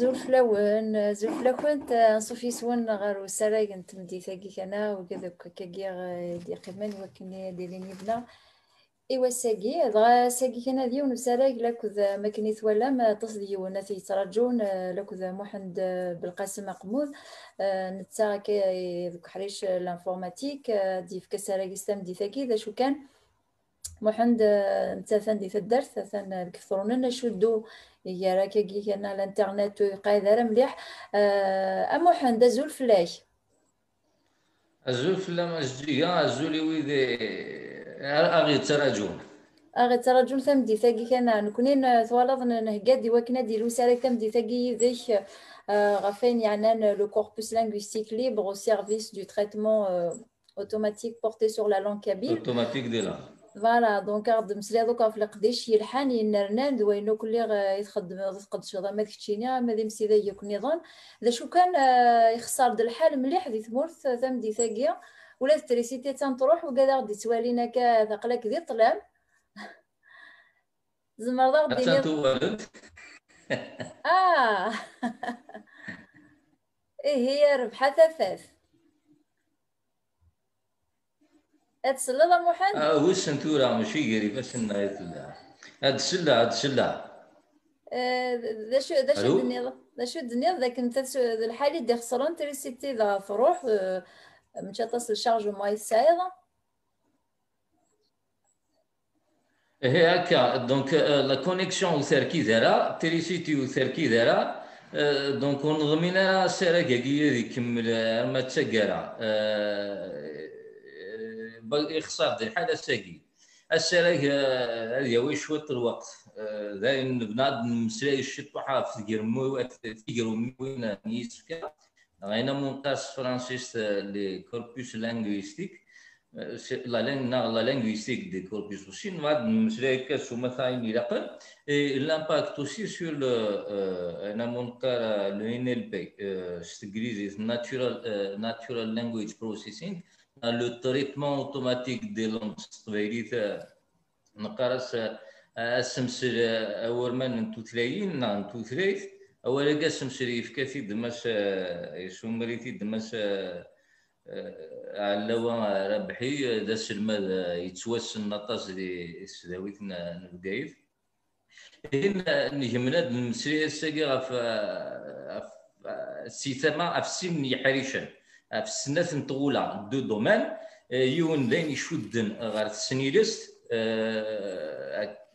زول فلاون زول فلاكون نصوف يسون غير وسراي تمديتاكي انا وكذا كاكي دي قيمان وكني ديريني بنا ايوا ساكي دغا ساقي كنا ديون وسراي لاكوذ ما كان يتولى ما تصديون تيترجون لاكوذ محمد بالقاسم قمود آه، نتا كي ذوك حريش لانفورماتيك آه، دي فكسراي دي ثاكي ذا شو كان محمد آه، نتا ثان دي تدرت ثان الكثرون شدو هي راه كي كان الانترنت قادر مليح آه، امو حند زول فلاي زول فلا ما جديا الزول ويدي اغي تراجون اغي تراجون ثم دي ثاقي كان نكونين ثوالض نهقاد دي وكنا دي سالك ثم دي ثاقي ذيك آه، غفين يعني لو كوربوس لينغويستيك ليبر او سيرفيس دو تريتمون اوتوماتيك بورتي سور la langue اوتوماتيك دي des فوالا دونك غد مسلي دوكا في القديش يلحان ينرنان دوينو كلي يتخدم تقدش غدا ما تكتشيني ما دي مسيدا ياك نظام ذا شو كان يخسر د الحال مليح دي تمورث ثم دي ثاقية ولا تريسيتي تروح وكذا غدي توالينا كا ثقلك دي طلام زعما غدي اه ايه هي ربحة ثفاف اتسلل محمد اه وسن ثورة ماشي قريب اسن ثورة هاد السلة هاد السلة ذا شو ذا شو الدنيا ذا شو الدنيا ذاك انت الحالي اللي خسران تريسيتي ذا فروح مشى تصل شارج ما يسايض هي هكا دونك لا كونيكسيون وثركي دارا تريسيتي وثركي دارا دونك ونضمن راه السيرة كي يكمل ما تسكرا بالاقتصاد دي ساكي ساقي راهي هذه شويه الوقت داين آه، بناد مسلاي الشط وحاف في جرمو في وين نيسكا راينا مونتاس فرانسيس آه، لي كوربوس لانغويستيك آه، لا لين لانغ لا لانغويستيك دي كوربوس وسي نواد مسلاي كاس وما ثاين يلاقل لامباكت اوسي سور انا مونتار لو ان ال بي ستغريزي ناتشورال ناتشورال لانغويج بروسيسينغ لو تريتمون اوتوماتيك دي لونغ تقبايليت نقرس اسمسل اورمان نتو نتوثلايت اولا كاع سمسل يفكاتي دماس دماش على علاوة ربحي داس المال يتواسن نطاس دي سداويت نبقايف هنا نجمنا نمسري الساقي غف سيتما اف سن يحريشان آه، في السنات مطوله دو دومين آه، يون لين يشودن آه، غير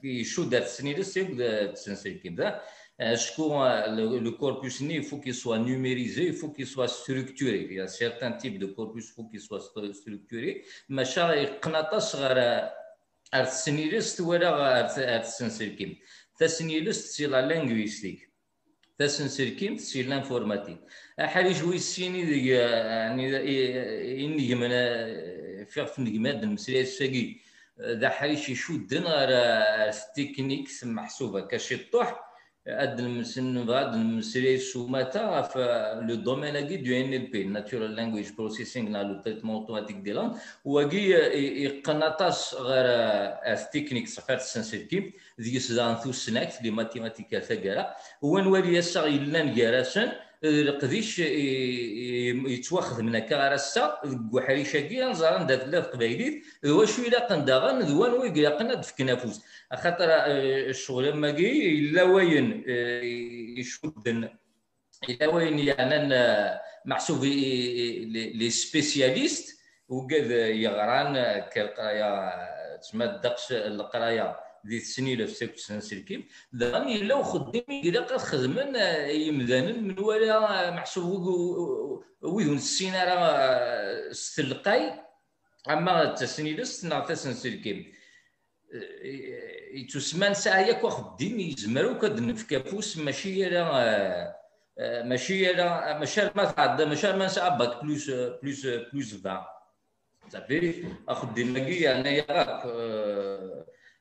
يشود يشد السنيلست يبدا تسنسل كيبدا شكو لو كوربوس ني فو كي سوا نوميريزي فو كي سوا ستركتوري يا سيرتان تيب دو كوربوس فو كي سوا ستركتوري ماشي قناطاس غير السنيلست ولا غير السنسل كيم تسنيلست سي لا لينغويستيك تسنسل كيم سي لانفورماتيك حالي يجويز السيني ديك يعني ينجمن فيغ نجمات المسريات الساقي ذا حالي حريش يشدن على التكنيكس محسوبه كشطوح اد المسن بعد المسريات السوماتا في لو دومين اكي دو ان ال بي ناتشورال لانجويج بروسيسينغ لا لو تريتمون اوتوماتيك دي لان واكي يقناطاس غير التكنيكس فات السنسيتيف ذيس ذا انثوسناكت لي ماتيماتيكا ثقالا هو نولي يسا يلان كراسن القديش يتواخذ من هكا راسا وحريشة كي نزار ندا ثلاث قبايلين واش إلا قنداغن ذوان ويك إلا قنا دفكنا خاطر آه، الشغل ما كي إلا وين آه، يشدن إلا وين يعني محسوب لي سبيسياليست وكذا يغران كالقرايه تسمى الدقش القرايه دي لا في ساكت سنه سلكيم إلا يلاو خدامين قد خدمنا آه، يمدانن من ولا آه، محسوب آه، ويدون السين راه ستلقاي اما تسنيلس ناغ تسنسلكيم يتسمان ساعيك وخدم يزمرو كدنف كابوس ماشي راه ماشي راه ماشي ما تعدى ماشي ما نسعى باك بلوس بلوس بلوس 20 صافي اخدم ماكي يعني يراك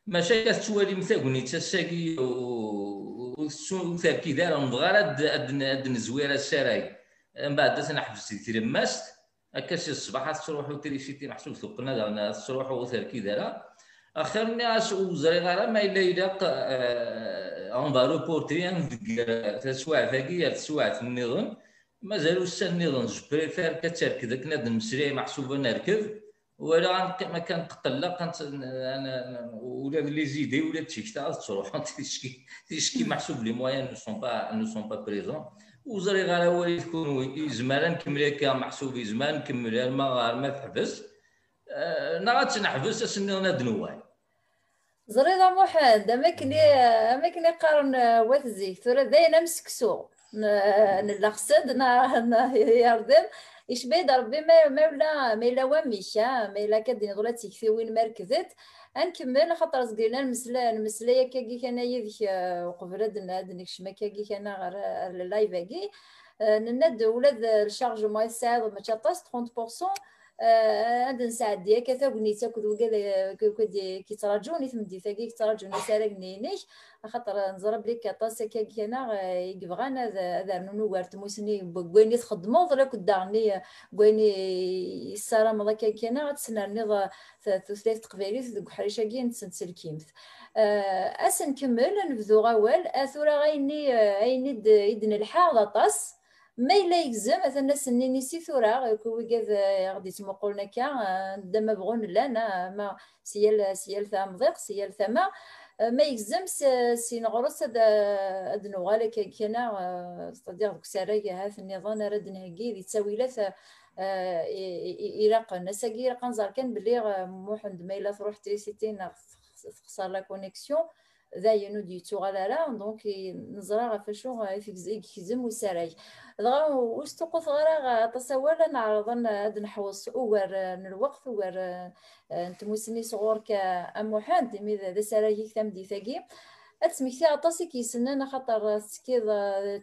ماشي كتوالي مساكني تشاكي وتركي دايره نبغى هاد الزويره الشراي من بعد تنحبس تلمست هكا شي الصباح تروح وتري شي تنحسب ثقنا تروح وتركي دايره اخرنا وزري غير ما الا الا اون با روبورتري تسواع فاكي تسواع النظام مازالو السنه النظام جو بريفير كتركد كنا المشريع محسوبه نركب ولا ما كانت كانت انا ولا لي زيدي ولا التيكتا تروح تشكي تشكي محسوب لي موان نو سون با نو سون با بريزون وزري غير هو اللي تكون زمان نكمل كا محسوب زمان نكمل ما ما تحبس انا آه، غاتنحبس اسني انا دنواي زري محمد اماكن اماكن يقارن آه، وات الزيت ولا داينا مسكسو آه، نلا نا يردم إيش بيد ربي ما ما ولا ما لا واميش ما لا كدين غلا تيكفي وين مركزت نكمل خاطر زقينا المسلا المسلا انا كان يذيك الناد نكش ما كاكي انا غير اللايف كي نند ولاد ما يساعد ما ماشي 30% هاد نساعد ديالك ثاغنيت كود وكذا ثم دي ثاكي كيتراجعوني سارقني نيش خاطر نزرب لك طاسك هكا انا آه، يبغان هذا وارت موسني بويني تخدمو ولا كدارني بويني السلام الله كان تسنى تسنرني ثلاث تقبيليت دوك حريشه كي نتسلسل كيمث آه، اسن كمل نبذو غوال اثورا آه، غيني غيني يدنا الحار طاس ما الا يلزم مثلا السنين سي ثورا كويكاد آه، غادي تمقولنا كا آه، دما بغون لا ما سيال سيال ثا مضيق سيال ثما آه، ما يلزم سي نغرس هاد نوغال كينا ستادير دوك ساراي هاث النظام راد نهكي ذي تساويلات إراق الناس كي نزار كان بلي محمد ما الا تروح تريسيتي خسر لا كونيكسيون داين ود يتوغل على دونك نزرى في زيك يكزم ويساري دغا واش توقف غير تصور نعرض هاد نحوس من الوقت اوار آه، نتموسني صغور كامحاد ماذا ذا سرج كتام دي ثاقي اتسمكتي غطاس كيسنن خاطر سكيض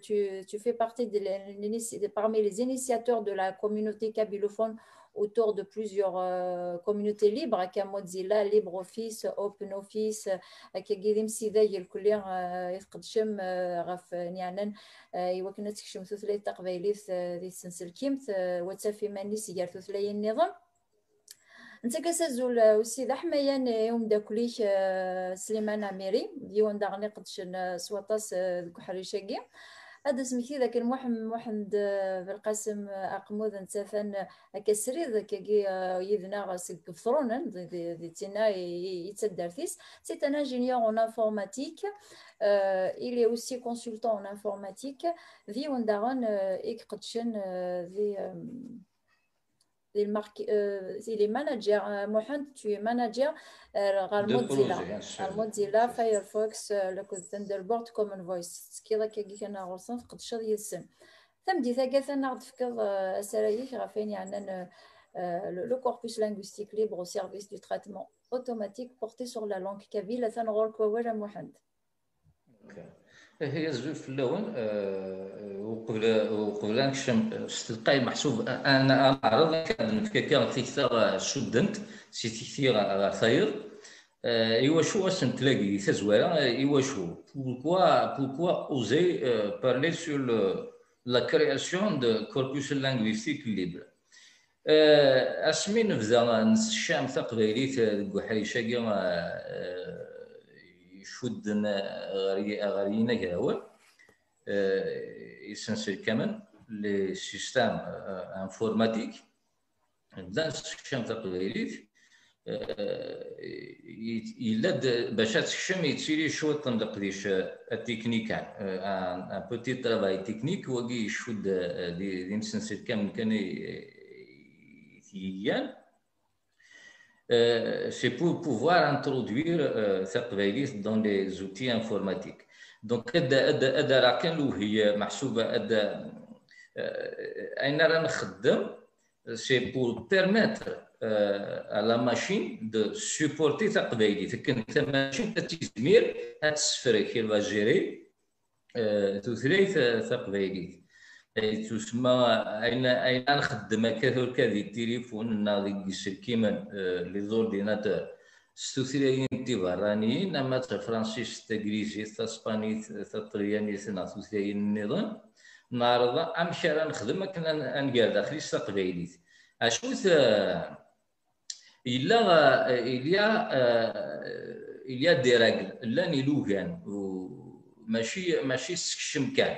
tu tu fais partie de parmi les initiateurs de la communauté kabylophone autour de plusieurs euh, communautés libres كموزيلا ليبر اوفيس اوبن اوفيس كيديم سيدا الكل يتقدشم غف نعنن ايوا كنا تكشم ثلاثه التقبيليت دي سنسل كيمت وتافي مانيس يار ثلاثه النظام انت كسازول وسيد حمايان يوم داكليك سليمان عميري ديوان داغني قدشن سواطاس دك هذا سميتي ذاك المحم محمد آه، بالقاسم اقمود آه، نتافن هكا آه، سريد كي يذنا سك فرون دي تينا يتسدر تيس سي ان انجينيور اون انفورماتيك il est aussi consultant en informatique vi on daron ikqdchen euh, euh, vi euh, les, euh, les managers. Euh, Mohand, tu es manager euh, de Mozilla. Mozilla, Firefox, euh, le code Thunderbolt, Common Voice. Ce qui est là, c'est que j'ai un sens que je suis là. Ça a dit, ça euh, fait un art que a Le corpus linguistique libre au service du traitement automatique porté sur la langue kabyle. Ça a été Mohand. Ok. هي زوج فلاون آه، آه، وقبل وقبل نكشم آه، تلقاي محسوب انا انا عرض كان كان تكثر شدنت سي على خير ايوا شو اسم تلاقي تزوارا ايوا شو بوركوا بوركوا اوزي بارلي سو لا كرياسيون دو كوربوس لانغويستيك ليبر اسمي نبدا نسشام تقبيليت ديك حريشاكي يشدنا غري غرينا كذا هو يسنسل آه، كمان لي سيستام انفورماتيك بدا السكشن تقبيليت الا باش تسكشم يتسيري شوط نقديش التكنيكال ان بوتي ترافاي تكنيك وكي يشد آه، دي نسنسل كامل كان يتيان Euh, c'est pour pouvoir introduire euh, cette validité dans des outils informatiques donc adad rakan li muhsouba adh euh, aina ra nkhdem c'est pour permettre à la machine de supporter cette validité C'est que quand tu as tu as des milliers à gérer toutes cette validité اي تسمى اين اين نخدم كثر كذي التليفون ناضي السكيمان آه، لي زورديناتور ستوثيلايين تيبرانيين اما تا فرانسيس تا كريجيت تا سبانيت تا طريانيت نا توثيلايين النظام نعرض امشي راه نخدم كنا نقال داخلي تقبايليت اشوت الا الا آه، الا دي راجل لا نيلوغان ماشي ماشي سكشم كان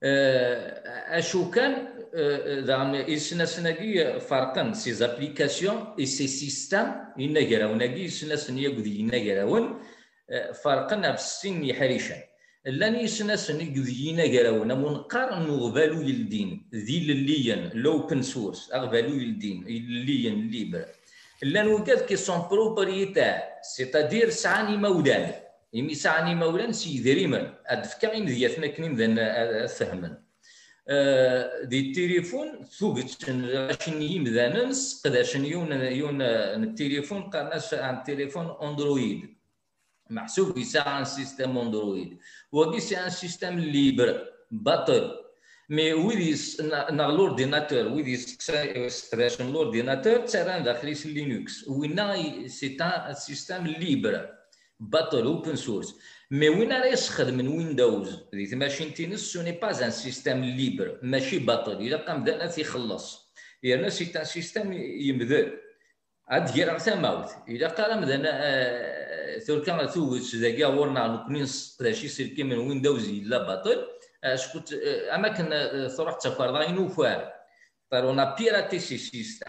سنجي فرقن les farqan إسي سيستم et ces systèmes إسنا agi جذي yagdi جراون فرقن أبسين يحريشا لن يسنس نجذينا جراونا منقر نغبالو يلدين ذي لليين لوبن سورس اغبالو يلدين الليين ليبر لن وكاد كي سون بروبريتا سيتادير سعاني مودان imi sɛan imawlan s yidrimen ad d-fkaɣ imedyaten akken imdan ad fehmen di tilifun tuget n acin n yimdanen sseqdacen yiwen yiwen n tilifun qqaren-as an tilifun android meḥsub yesɛa an system android wagi sɛ an system libre batel مي ويد نغ لورديناتور ويد يسقداشن لورديناتور تسران داخل لينكس وين سي ان سيستم ليبر بطل اوبن سورس مي وين راه يستخدم من ويندوز دي ماشين تينس سو ني با ان سيستيم ليبر ماشي بطل الا قام دانا تيخلص يعني ناس تاع سيستيم يمذل عاد غير تماوت الا قال كان ثوركا توز داكا ورنا نكوني نسقداشي سيركي من ويندوز الا بطل شكون اماكن ثروح تفرض ينوفار فارونا بيراتي سي سيستيم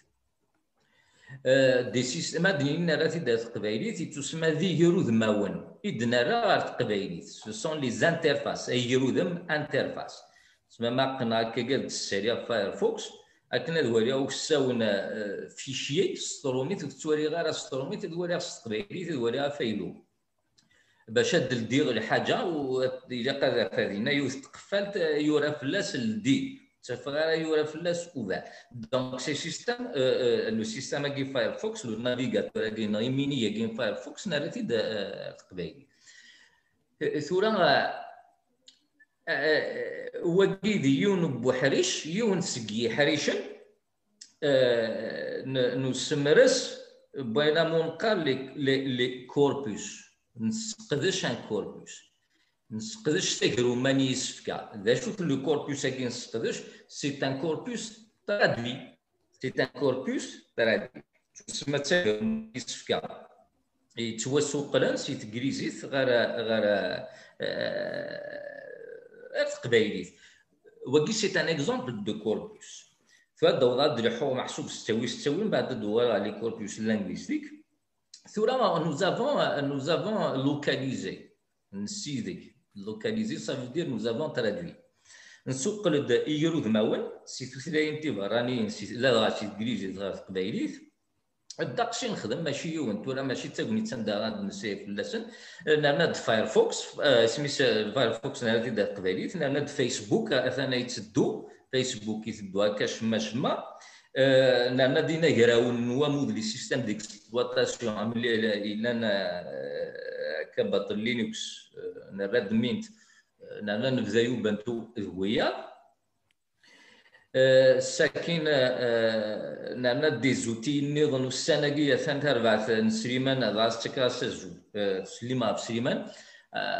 دي سيستيما دينينا غير في دار التقبايليت تسمى ذي يرودماون إدنا راه غير التقبايليت سون لي زانترفاس أي يرودم انترفاس تسمى ما قلنا هكا قال تسالي فايرفوكس أكنا دواليا وكساونا فيشي سترونيت وكتوالي غير سترونيت دواليا ستقبايليت دواليا فايلو باش هاد الدي الحاجة و إلا قادر فادينا يوث تقفلت يورا فلاس الدي Donc, ce système, euh, le système avec Firefox, le navigateur avec Rimini et Firefox, n'a arrêté de ثورا وجد يون بوحريش يون سقي حريشا نسمرس بينما نقال لي كوربوس نسقدش ان كوربوس نسقدش نستقدش ماني نيسفكا ذا شوف لو كوربوس اكي نسقدش سي ان كوربوس ترادوي سي ان كوربوس ترادوي تسمى تجربه نيسفكا يتوسوقلان سي تكريزيت غير غير غير تقبايليت وكي سي ان اكزومبل دو كوربوس فدو غاد الحو محسوب ستوي ستوي من بعد دوار لي كوربوس لانغويستيك ثورا نو زافون نو زافون لوكاليزي نسيدي لوكاليزي سافو دير نوز افون ترادوي نسوقل ايرو ذماون سي تثلاين تيبرانيين سي لا غا سي تقريجي غا تقبايليت الدقشي نخدم ماشي يون ولا ماشي تاغني تندا غاد نسيف لسن نرنا د فايرفوكس سميس فايرفوكس نرنا دي تقبايليت نرنا د فيسبوك اثنا يتسدو فيسبوك يتسدو هكا شما شما نرنا دينا كراون نوا موديل سيستيم ديكسبلواتاسيون الا كبطل لينكس آه، انا راد مينت آه، انا نبزايو بنتو هويا آه، ساكن نانا دي زوتي نيضن السنة ثانت أربعة سليمان غاز تكاس زو سليمان عبد سليمان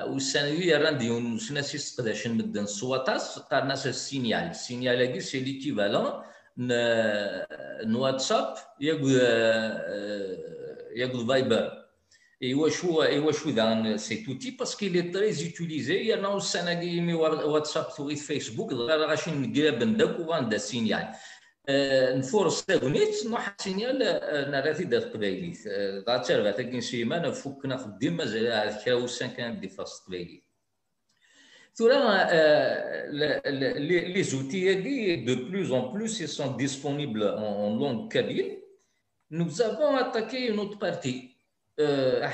والسنوية ران ديون سناسي سقداشن مدن سواتاس قارناس سينيال سينيال هاكي سي ليكيفالون نواتساب ياك ياك فايبر Et Washu dans cet outil parce qu'il est très utilisé. Il y a aussi un WhatsApp, Twitter, Facebook. Il y a aussi un grand document de signal. Une fois que vous êtes, nous avons signalé euh, la réalité de la réalité. Euh, dans le cas de la il faut que nous avons dit que nous avons 5 ans de la réalité. Euh, les outils, de plus en plus, ils sont disponibles en langue kabyle. Nous avons attaqué une autre partie. À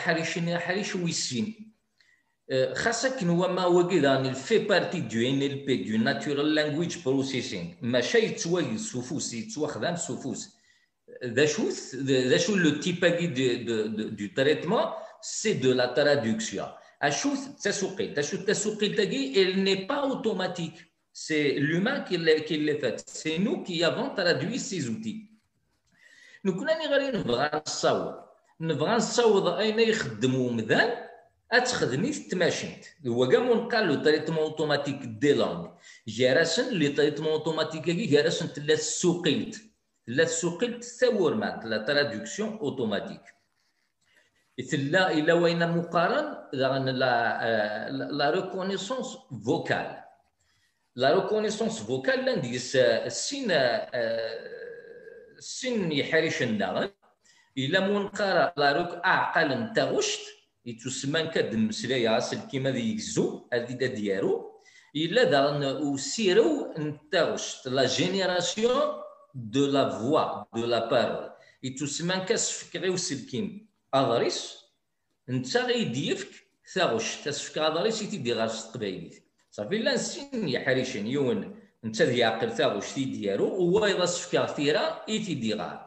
Paris, à Paris aussi. Chaque nouveau magasin fait partie du NLP, du Natural Language Processing. Mais chaque fois il s'oufus, c'est toujours un s'oufus. D'achouss, d'achouss le type de de du traitement, c'est de la traduction. D'achouss, t'es surpris. D'achouss, t'es il n'est pas automatique. C'est l'humain qui le qui le fait. C'est nous qui avons traduit ces outils. Nous connaissons vraiment ça. نبغى نصوض اين يخدم ومدان اتخدمي في التماشينت هو كاع مون قال له تريتمون اوتوماتيك دي لونغ جراسن اللي تريتمون اوتوماتيك كي جراسن تلا السوقيلت تلا السوقيلت ثور مع لا ترادكسيون اوتوماتيك تلا الى وين مقارن لا لا ريكونيسونس فوكال لا ريكونيسونس فوكال لانديس السين آه، السين آه، يحرش النغم الا منقرة لا روك اعقل تاغشت يتسمان كاد المسلايا كيما ديكزو يجزو دا ديالو الا دارن وسيرو نتاغشت لا جينيراسيون دو لا فوا دو لا بارول يتسمان كاسفك غير السلكيم اضريس انت غيديفك تاغشت اسفك اضريس يتيدي غير التقبايليت صافي لا نسين يا حريشين يون نتا ذي عاقل تاغشت ديالو هو يضا سفك تيرا يتيدي غير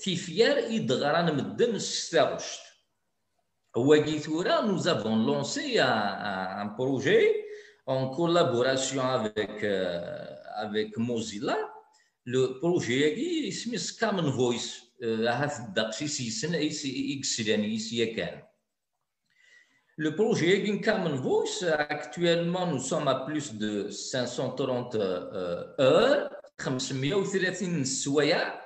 tifyar i nous avons lancé un, projet en collaboration avec, euh, avec Mozilla, le projet qui s'appelle Common Voice, Le projet Egin Common Voice, actuellement, nous sommes à plus de 530 euh, heures, 530 سوايع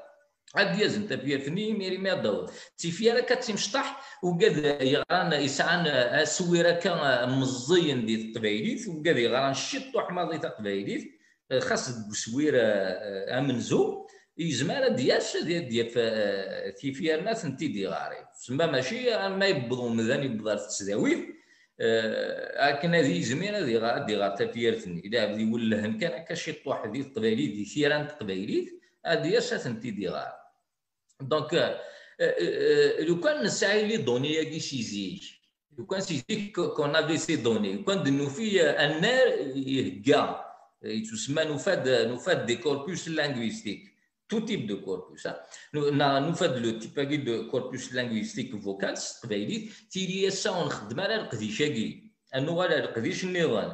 عاد يزن تبيا فني ميري ما دور تيفيا راه كتمشطح وكاد يغران يسعان اسويرا آه، كان آه، مزين دي القبايليت وكاد يغران الشط وحماضي تاع القبايليت آه، خاص بسوير امنزو يزمر دياس ديال تيفيا الناس انت دي غاري تسمى ماشي ما يبضوا مذان بضار التسداويت لكن هذه يزمر دي غا دي غار تفيرتني الا بدي يولهن كان كشط واحد ديال القبايليت دي ثيران القبايليت هذه اساسا تيدي غار Donc, le c'est les données qui s'exigent. Le coin s'exige qu'on avait ces données. Quand nous faisons euh, un air, il gagne. Nous fait des corpus linguistiques tout type de corpus. Hein. Nous, na, nous faisons le type de corpus linguistique vocal, c'est-à-dire qu'il y a ça, on a un nouvel, un nouvel, un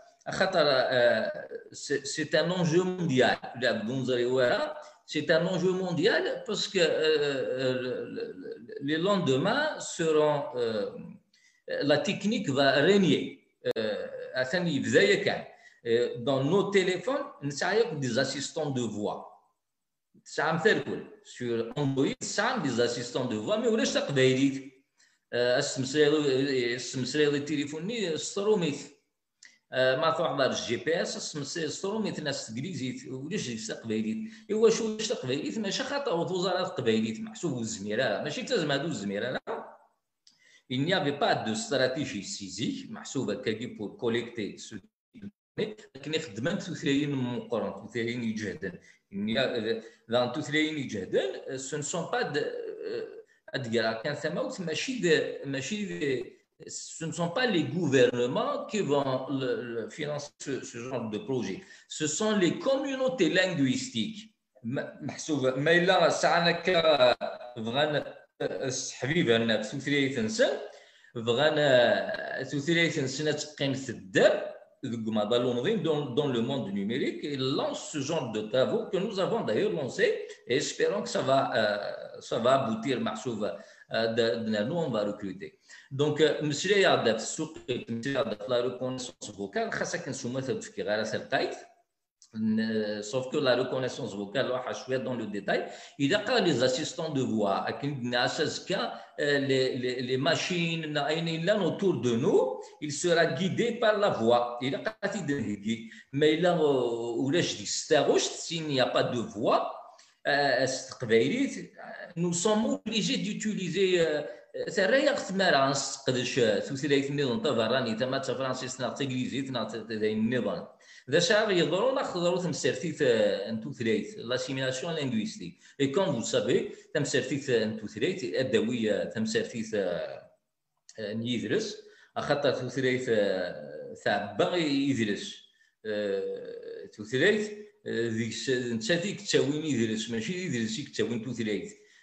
Euh, c'est un enjeu mondial. C'est un enjeu mondial parce que euh, euh, les lendemains seront. La technique va régner. Dans nos téléphones, nous avons des assistants de voix. Ça me fait Sur Android, ça des assistants de voix, mais vous voulez que je te ne Je pas. آه، ما دار الجي بي اس سمسيسترو ناس تقليزيت وليش تقبيليت ايوا شو واش تقبيليت ماشي خاطر وزارة قبيليت محسوب الزميرة ماشي تازم هادو الزميرة لا il n'y avait pas de stratégie saisie محسوبة كادي بور كوليكتي لكن خدمان تثريين مقرن تثريين يجهدن لان ثلاثين يجهدن سو نسون با ادغرا كان ثماوت ماشي ماشي ce ne sont pas les gouvernements qui vont le, financer ce, genre de projet, ce sont les communautés linguistiques. Mais là, ça a vraiment dans le monde numérique et lance ce genre de travaux que nous avons d'ailleurs lancé et espérons que ça va, euh, ça va aboutir, euh, de Nous, on va recruter. دونك مسيو يعرض في السوق vocale, يعرض لا ريكونيسونس فوكال خاصك نسوما تفكير على تلقايت euh, sauf que la reconnaissance vocale راح شويه dans le détail Il a quand les assistants de voix اكن اساسكا euh, les les machines اين là autour de nous il sera guidé par la voix il a قاتي دهدي mais là ولاش تستاغوش s'il n'y a pas de voix euh, nous sommes obligés d'utiliser سرايا خص ما نستقدش توثيريت النظام تبراني تما فرانسيس نا تانجليزيت نا ذاين النظام ذا شعر يضرون خضرو تمسرتيت لا لاسيميلاسيون لينغويستيك اي كوم فو سافي تمسرتيت ثريت الدويه تمسرتيت آه، نيدرس اخطر توثريت تاع آه، باغي يدرس آه، توثريت ذيك نتا ديك تاوين يدرس ماشي يدرس يكتاوين توثريت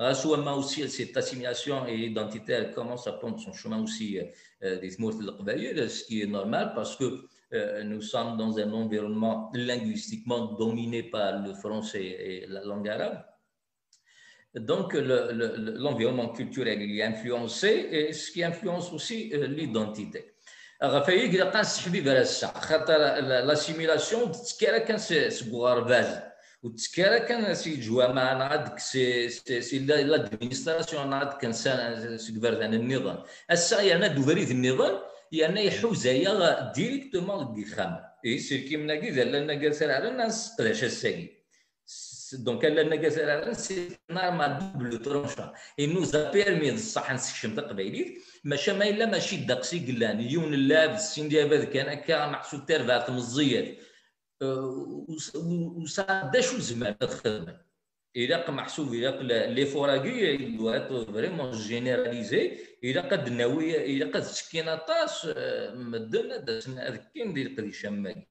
Euh, ma aussi, cette assimilation et identité, elle commence à prendre son chemin aussi euh, euh, des ce qui est normal parce que nous sommes dans un environnement linguistiquement dominé par le français et la langue arabe. Donc, l'environnement culturel, il est influencé, et ce qui influence aussi l'identité. a L'assimilation, c'est وتسكيرا كان سي جوامع انا سي سي سي لادمينستراسيون انا كان انسان سي كبردان النظام اسا يعني في النظام يعني يحوز هي ديريكتومون دي خام اي سي كيما كي لان كاسر على الناس قداش الساكي دونك لان كاسر على الناس ما دوبل ترونشا اي نوز بيرمي صح نسكشم تقبيليت ماشا ما الا ماشي داقسي قلان يون اللاف السين ديال كان هكا محسوب تيرفات مزيان آه، وصاداش الزمان تخدم الا محسوب الا لي فوراكي دوات فريمون جينيراليزي الا قد ناوي الا قد سكينا طاس آه، مدن داسنا اذكين ديال قديشا ماكي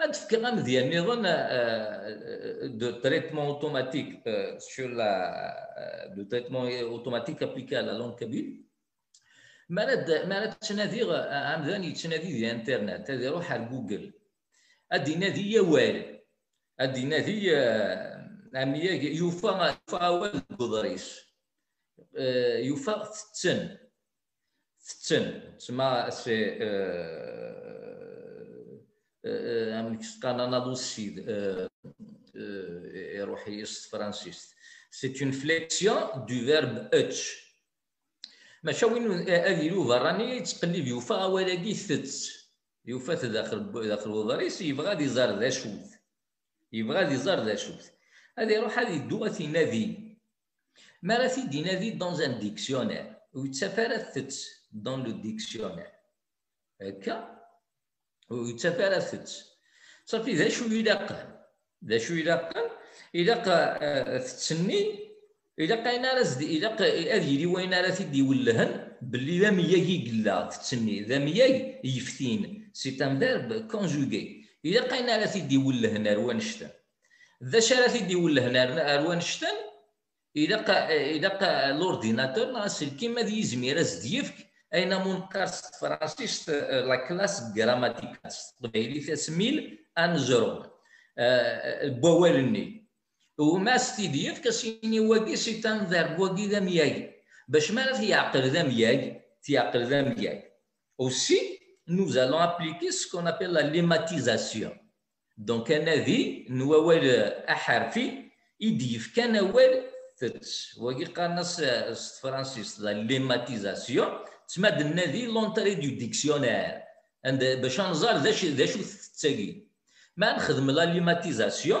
هاد الفكره مزيان نظن آه، دو تريتمون اوتوماتيك سور لا دو تريتمون اوتوماتيك ابليكي على لون كبير ما راه ما راه تنادي امدان يتنادي ديال انترنت هذا يروح على جوجل هذه inadi awal هذه inadi amya يوفا yufa awal يوفا uḍris yufa tetten tetten tma se امك كان انا دوسيد روحي يس فرانسيست سي اون فليكسيون دو فيرب اتش ماشي وين هذه آه، لو راني تقلب يوفا ولا كي ثت يفات داخل داخل وظريس يبغى غادي ذا شوت يبغى غادي ذا شوت هذه روح هذه يدو تينادي ما راه تيدينادي دون ان ديكسيونير ويتسافرثت دون لو ديكسيونير هكا ويتسافرثت صافي ذا شو يلاقى ذا شو يلاقى يلاقى تتسني الا قاينا راه زدي الا هذا يلي وين راه تيدي ولهن باللي لا مياي قلا تتسمي ذا مياي يفتين سي ان فيرب كونجوغي الا قاينا راه تيدي ولهن روان شتان ذا شرا تيدي واللهن روان قا الا قا لورديناتور راه كيما هذا يزمير زد يفك اين منقص فرانسيس لا كلاس غراماتيكاس الطبيعي تسميل ان زرون أه، البوالني وما ستيديت كاسيني واقي سي تنذر واقي ذا مياي باش ما تيعقل ذا مياي تيعقل ذا مياي aussi nous allons appliquer ce qu'on appelle ليماتيزاسيون دونك انا ذي نوال احرفي يديف كان اول تتس واقي قالنا فرانسيس لا ليماتيزاسيون تسمى دنا ذي لونتري دو ديكسيونير باش نزار ذا شو تتساقي ما نخدم لا ليماتيزاسيون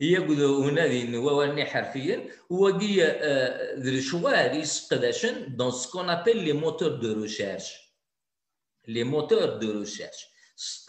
يقولون وواني حرفيا وقي الشوار آه، يسقداشن دون سكون أبل لي les moteurs de recherche les moteurs de recherche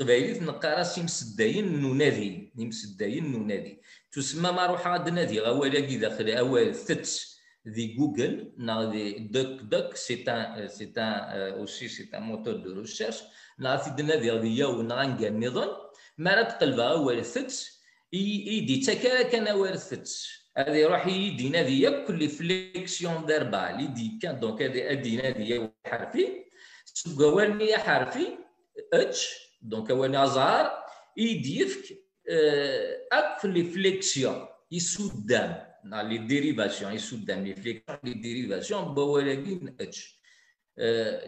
نقرا teqbaylit neqqara نونادي ني nunadi نونادي تسمى ما روح عاد نادي غوالي داخل اول ثت دي جوجل نا دي دوك دوك سي تا سي تا آه، اوسي سي تا موتور دو ريشيرش نا في دنا دي غادي يا ونغانكا نظام ما راه تقلبها اول ثت يدي تكالا كان ورثت هذه راح يدي نادي ياكل فليكسيون داربا يدي كان دونك هذه ادي نادي حرفي سوق يا حرفي اتش دونك هو نزار يدي يفك اك في فليكسيون يسودان لي ديريفاسيون يسودان لي فليكسيون لي ديريفاسيون بوالكين اتش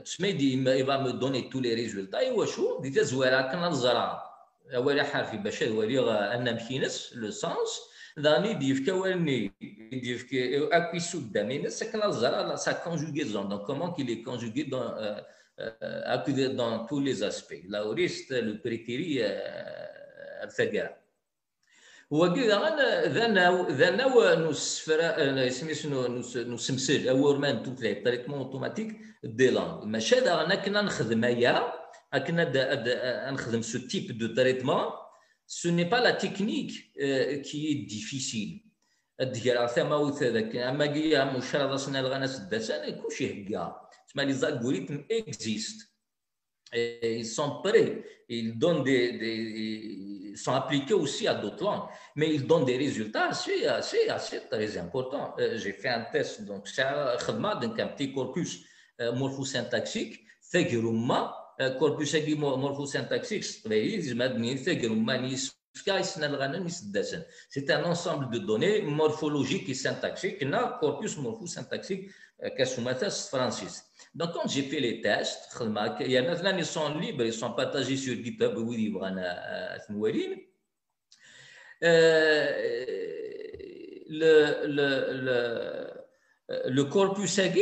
تسمى يدي يبا مو دوني تو لي ريزولتا ايوا شو ديتا زويره كنا نزرع اول حرف باش وليغ ان مكينس لو سانس ذاني ديفك ولني ديفك اكوي سودا مينس كنا زرا سا كونجوغيزون دونك كومون كي لي كونجوغي دون اكوي دون تو لي اسبي لا اوريست لو بريتيري الثقاله وكذا غانا ذا ذا نوع نسفر سميس نسمسل او مان توت لي تريتمون اوتوماتيك دي لانغ ماشي هذا غانا كنا نخدم اياه ce type de traitement, ce n'est pas la technique euh, qui est difficile. Les algorithmes existent. ils sont prêts, ils, des, sont appliqués aussi à d'autres langues, mais ils donnent des résultats assez, assez, très importants. Euh, j'ai fait un test, donc un petit corpus euh, morphosyntaxique, corpus agi morphosyntaxique c'est un ensemble de données morphologiques et syntaxiques, le corpus morphosyntaxique Francis. Donc, quand j'ai fait les tests, il ils sont libres, ils sont partagés sur GitHub, vous euh, euh, le, le, le, le corpus agi,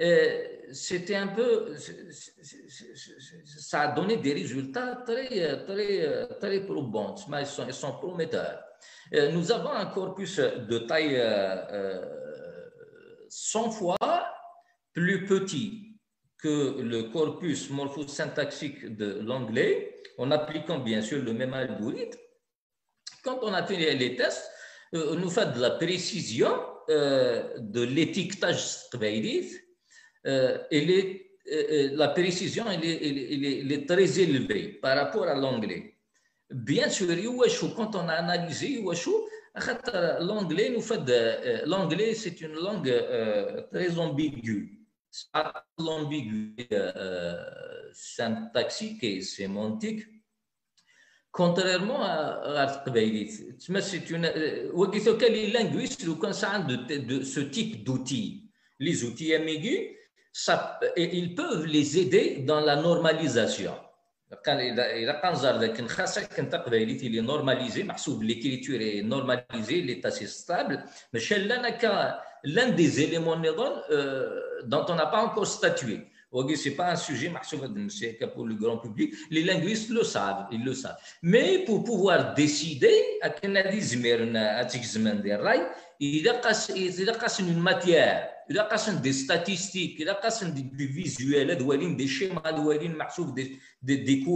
Euh, c'était un peu, ça a donné des résultats très, très, très probants, mais ils sont, sont prometteurs. Euh, nous avons un corpus de taille 100 euh, fois plus petit que le corpus morphosyntaxique de l'anglais, en appliquant bien sûr le même algorithme. Quand on a fait les tests, nous fait de la précision de l'étiquetage stabélif elle euh, euh, euh, la précision elle est, très élevée par rapport à l'anglais. Bien sûr, quand on a analysé, l'anglais nous fait l'anglais c'est une langue très ambiguë l'ambiguïté syntaxique et sémantique, contrairement à l'art C'est une. Les linguistes, quand ça de, ce type d'outils, les outils amigus et ils peuvent les aider dans la normalisation. Quand il est normalisé, l'écriture est normalisée, l'état est stable, mais l'un des éléments euh, dont on n'a pas encore statué. Ce n'est pas un sujet pour le grand public. Les linguistes le savent, ils le savent. Mais pour pouvoir décider, à il a إذا قاسن des statistiques, des دي des إذا des دي, دي فيزيوال en des دي des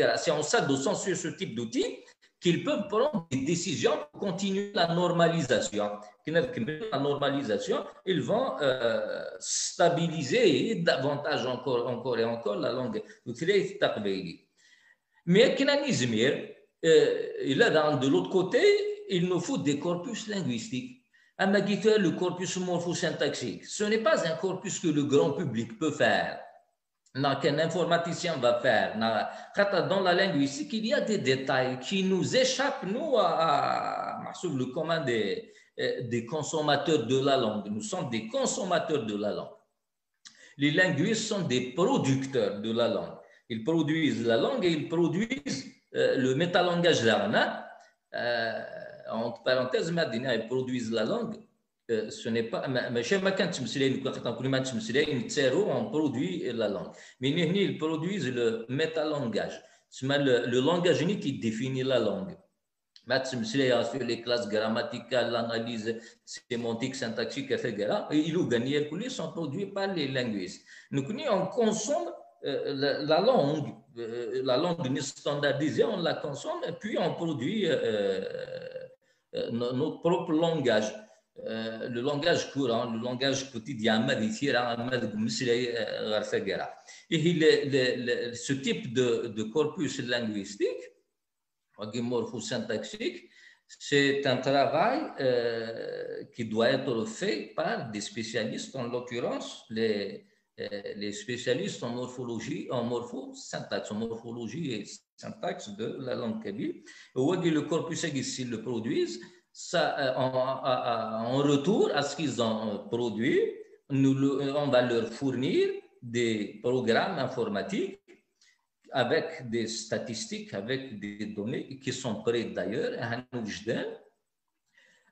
هاد s'adossant sur ce type d'outils qu'ils peuvent prendre des décisions pour continuer la normalisation. La normalisation, ils vont euh, stabiliser davantage encore, encore et encore la langue. Mais Kinanizmir, euh, il est dans de l'autre côté, il nous faut des corpus linguistiques. Amagitel, le corpus morphosyntaxique, ce n'est pas un corpus que le grand public peut faire, qu'un informaticien va faire. Dans la linguistique, il y a des détails qui nous échappent, nous, à, à le commun des, euh, des consommateurs de la langue. Nous sommes des consommateurs de la langue. Les linguistes sont des producteurs de la langue. Ils produisent la langue et ils produisent euh, le métalangage d'Arna. Euh, entre parenthèses, Madina, ils produisent la langue. Euh, ce n'est pas Mais on produit la langue mais ils produisent le métalangage le, le langage unique qui définit la langue les classes grammaticales l'analyse sémantique syntaxique etc et ils le ils sont produits par les linguistes nous on consomme euh, la, la, langue euh, la langue standardisée on la consomme puis on produit euh, notre propre langage. Euh, le langage courant, hein, le langage quotidien, hein, euh, et ce type de, corpus linguistique, syntaxique c'est un travail qui doit être fait par des spécialistes, en l'occurrence les, euh, les spécialistes en morphologie, en morphosyntaxe, en morphologie et syntaxe de la langue kabyle. Ou le corpus s'ils le produisent, ça, euh, en, retour à ce qu'ils ont euh, produit, nous, on va leur fournir des programmes informatiques avec des statistiques, avec des données qui sont prêtes d'ailleurs à nous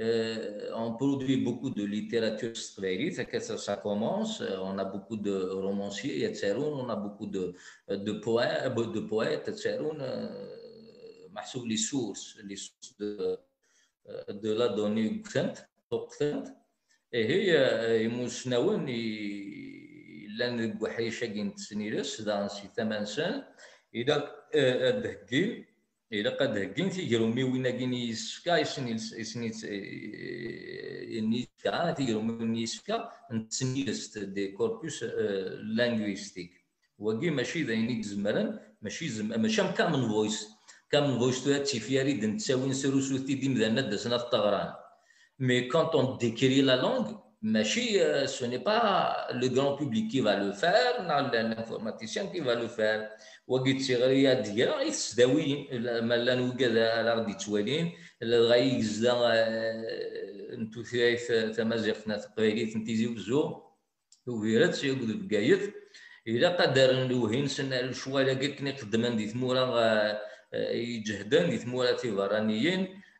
Euh, on produit beaucoup de littérature ça, commence. Euh, on a beaucoup de romanciers, etc. On a beaucoup de, euh, de poètes, de poètes, etc. Euh, les sources, les sources de, la donnée et de الا قد هكين تيجرو مي وين كين يسفكا يسني يسني يسني إيه، إيه، إيه، نيسكا تيجرو آه، مي وين يسفكا نتسني لست دي كوربوس آه، لانغويستيك وكي ماشي داين يعني زمران ماشي زم ماشي كامن فويس كامن فويس تو هاتي ريد نتساوي نسيرو سوتي ديم ذا داسنا في طغران مي كونت اون ديكري لا لونغ ماشي سو euh, n'est لو le grand كي فالو va le faire, l'informaticien qui va le faire. وقت ديال غي تسداوين مالا نوكاد على غادي توالين يزدا نتو ثيايف تمازيقنا تقريبا تنتيزي وزو وفيرات سيقود بقايت الى قدر نوهين سنا شوالا كيكني قدمان دي ثمورا يجهدان ديت ثمورا تيفرانيين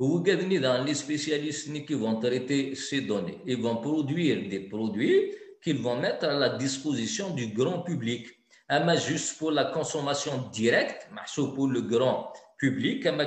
vous devenez dans les spécialistes qui vont traiter ces données. Ils vont produire des produits qu'ils vont mettre à la disposition du grand public. Un juste pour la consommation directe, pour le grand public, ama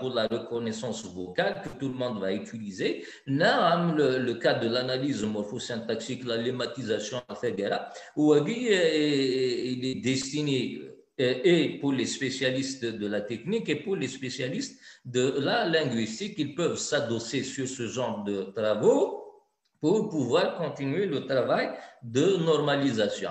pour la reconnaissance vocale que tout le monde va utiliser. Là, le, cas de l'analyse morphosyntaxique, la lématisation, etc. Où il est destiné et pour les spécialistes de la technique et pour les spécialistes de la linguistique. Ils peuvent s'adosser sur ce genre de travaux pour pouvoir continuer le travail de normalisation.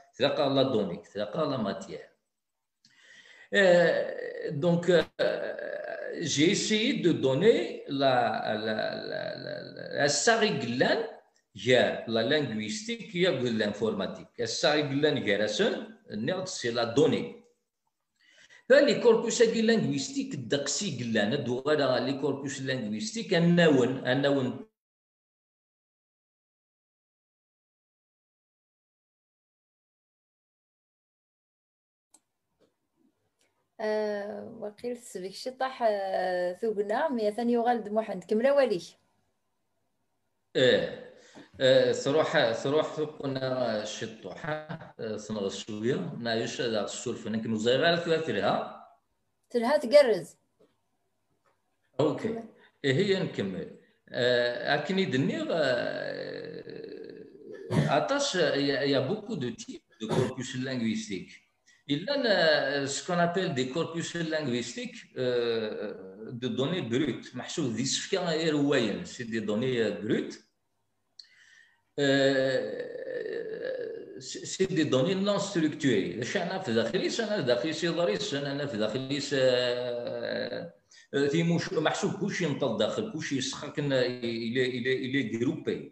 c'est-à-dire qu'Allah donne, cest la qu'Allah matière. Euh, donc, euh, j'ai essayé de donner la, la, la, la, la sariglan, la linguistique, il y a de l'informatique. La sariglan, c'est la donnée. Les corpus linguistiques, les corpus linguistiques, un naoun, un آه، وقيل سبك شطح آه، ثوبنا مي ثاني يغال محمد كملا ملا ولي إيه،, ايه صراحه صراحه كنا شطوحه آه، صنغ شويه ما يش السولف انا كنو زي غير ثلاثه تلها تقرز اوكي إيه هي نكمل اكني دنيغ اتاش يا بوكو دو تيب دو كوربوس لينغويستيك Il a euh, ce qu'on appelle des corpus linguistiques euh, euh, de données brutes. C'est des données brutes. سي دي دوني نون ستركتوري اش انا في داخليس انا في داخليس يضريس انا في داخليس تي محسوب كلشي نط داخل كلشي يسخك الى الى الى جروبي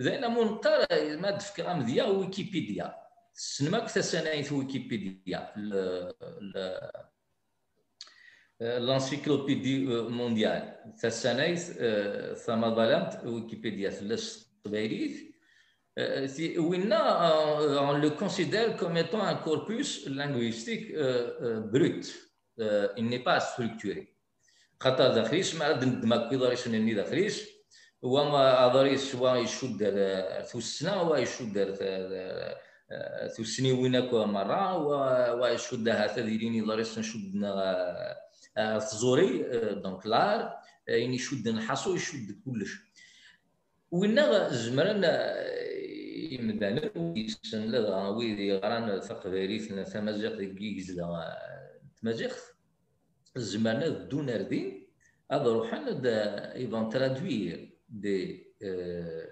ذا منقر ما تفكر ديا ويكيبيديا سنماك في ويكيبيديا لانسيكلوبيدي مونديال تسانايت ثما ظلمت ويكيبيديا ثلاث تبايريت آه، آه، آه، on le considère comme étant un corpus linguistique brut. Il n'est pas structuré. خاطر داخليش ما عاد ندمك في داخليش هو ما ادريس هو يشد هو يشد ثوسني وينك مرة هو يشد هذا ديرين اضريس نشدنا آه، فزوري آه، دونك لار آه، يعني يشد نحاسو يشد كلش وين زمرنا يمدان ويسن لا ويدي غران تقبيريت تمازيغ ديك تمازيغ زمرنا دون اردين هذا روحنا دا ايفون ترادوير des, euh,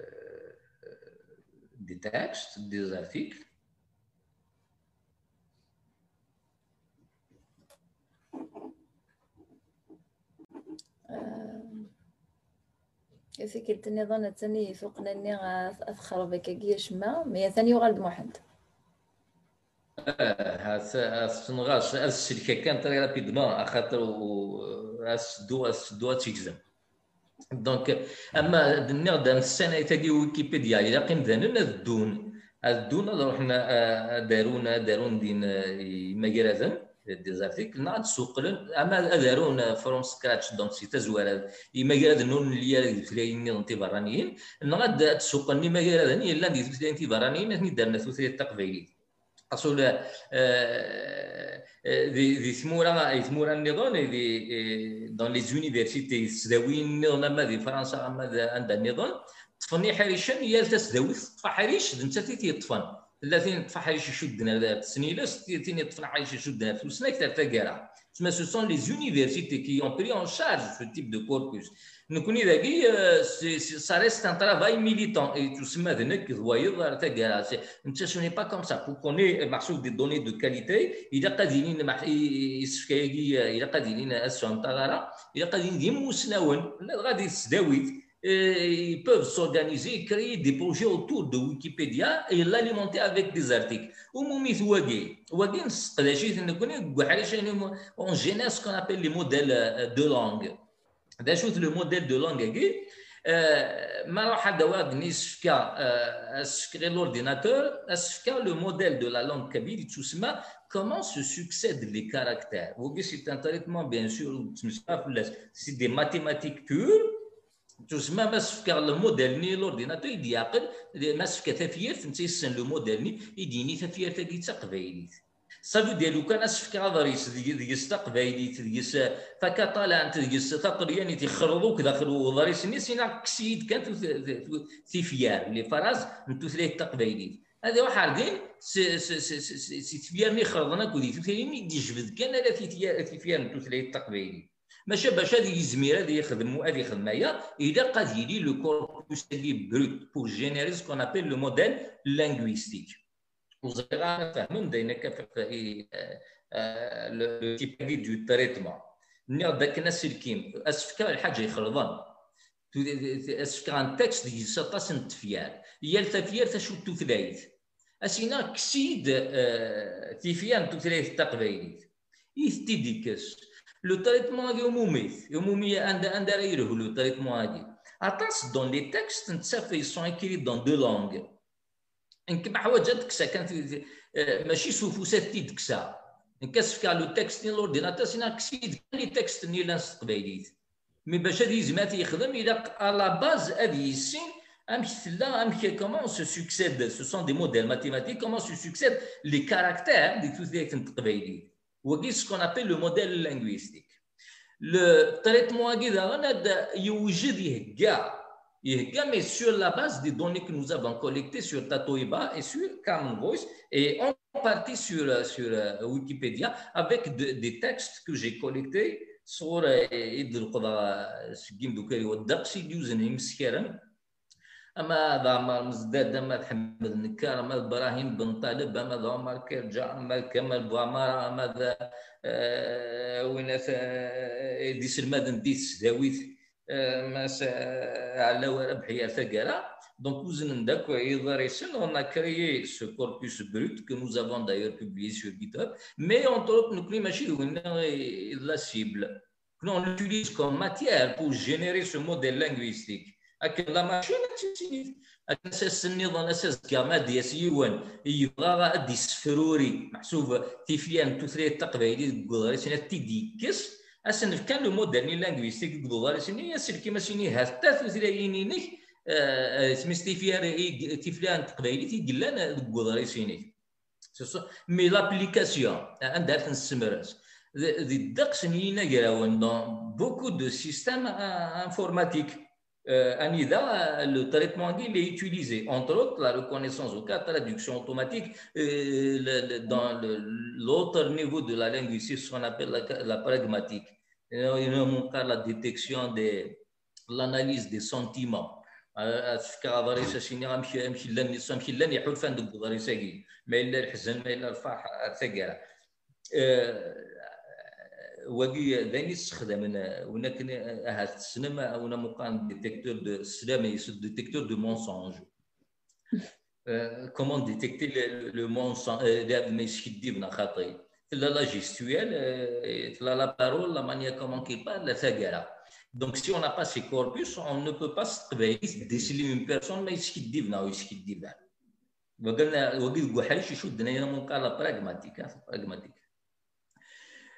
des textes, des articles. إذا كنت نظن تاني فوقنا إني أثخر بك جيش ما مي ثاني وغلد محمد هاتنغاش الشركه كانت رابيدمون خاطر السدو السدو تيكزم دونك اما دنيا دام السنه تاكي ويكيبيديا الى قيم ذنن الدون الدون روحنا آه، دارونا دارون دين مجرزن دي نعد سوق لن اما دارون فروم سكراتش دونك سي تزوال اما نون اللي الثلاثين نتي برانيين نعد سوق لن قال الا ندير الثلاثين برانيين اثني دارنا ثلاثيه التقبيليه اصل دي آه، آه، ثمورا اي ثمورا النظام دي دون لي زونيفرسيتي السداويين النظام اما دي فرنسا اما عندها النظام طفني حريشا يال تسداوي طفى حريش انت تيتي طفن الذين طفى حريش يشدنا لا تيتي طفن حريش يشدنا فلوسنا كثر تاكارا mais ce sont les universités qui ont pris en charge ce type de corpus. Nous euh, ça reste un travail militant et tout ce qui que vous voyez ce n'est pas comme ça. Pour qu'on ait des données de qualité, il a de qualité. il a qu'à dire il a qu'à il il a pas de il de qualité ils peuvent s'organiser, créer des projets autour de Wikipédia et l'alimenter avec des articles. On génère ce qu'on appelle les modèles euh, de langue. le modèle de langue, ما راح ادوات l'ordinateur le modèle de la langue kabyle comment se succèdent les caractères c'est un bien sûr c'est des mathématiques pures تسمى ما ماسفك الموديل ني لورديناتور ما ماسفك تافيير انت سن لو موديل ني يديني تافيير تاكي تقبايليت صافي ديالو كان اسفك هضريس ديس تقبايليت ديس فكطالانت ديس تقرياني تيخرضوك داخل وضريس ني سينا كسيد كانت تيفيار لي فراز نتو ثلاث التقبايليت هذا واحد دين سي سي سي سي سي سي سي سي سي سي سي سي سي سي ماشي باش هذه يزمير هذا يخدم هذا يخدم هي اذا قد يدي لو كوربوس لي بروت بور جينيري سكون ابيل لو موديل لانغويستيك وزير انا فاهمهم داينا كفاهي لو تيب دو تريتمون ني داك الناس الكيم اسفكا الحاجه يخرضن اسفكا ان تكست يجلس اطاس التفيار هي التفيار تشو التثليث اسينا كسيد تيفيان التثليث التقبيليت يثتي ديكس لو تريتمون هذا هموميت هموميه عندها عندها غيره لو تريتمون هذا اطاس دون لي تكست نتا في سون اكيري دون دو لونغ كما حوايج تكسا كانت ماشي سوفوسات تيدكسا نكسفك على لو تكست ني لورديناتور سينا كسيد لي تكست ني لانس تقبايليت مي باش هذا يزمات يخدم الى على باز هذه يسين امك تلا امك كومون سو سوكسيد سو سون دي موديل ماتيماتيك كومون سو سوكسيد لي كاركتير ديك توت ديك تقبايليت ce qu'on appelle le modèle linguistique. Le traitement mais sur la base des données que nous avons collectées sur Tatoeba et sur Common Voice et en partie sur, sur euh, Wikipédia avec des textes que j'ai collectés sur et euh, اما هذا عمر مزداد اما حمد النكار اما ابراهيم بن طالب اما عمر كيرجع اما كمال بوعمار اما ذا آه، ويناس آه، دي سلمان دي سداويت آه، ما سا على ورب حياة كارا دونك وزن داك ايضا ريسن اون كريي سو كوربوس بروت كو نو زافون دايور بوبليي سو جيت هاب مي اون تروب نو كلي ماشي هو لا سيبل كنو اون اوتيليز كوم ماتيير بو جينيري سو موديل لينغويستيك اكن هكا ما شو اساس النظام اساس كما دياس يوان يبغى غادي يسفروري محسوب تيفيان ثري التقبيلي كودري سينا كيس اسن كان لو موديل لانغويستيك كودري سينا ياسل كيما سيني هاتا تثريينينك آه، آه، سميس تيفيان تيفلان تقبيلي تيقلان كودري سيني مي لابليكاسيون عندها آه، تنسمرات دي الدقس نينا كراون دون بوكو دو سيستيم انفورماتيك euh, le traitement est utilisé, entre autres la reconnaissance au cas, de traduction automatique. Euh, dans l'autre niveau de la ici, ce qu'on appelle la, pragmatique, il cas la détection de l'analyse des sentiments. Euh, واقي ذاني استخدم هناك اها السينما او مقام ديتكتور دو السلام ديتكتور دو مونسونج كومون ديتكتي لو مونسونج ما يسكدي خاطري لا لا gestuelle, لا لا بارول لا مانيا comment كي بار لا gala. Donc, si on n'a pas ces corpus, on ne peut pas se déceler une personne, mais ce qu'il dit, ce وقلنا وقيل قحيش يشدنا هنا من براغماتيك براغماتيك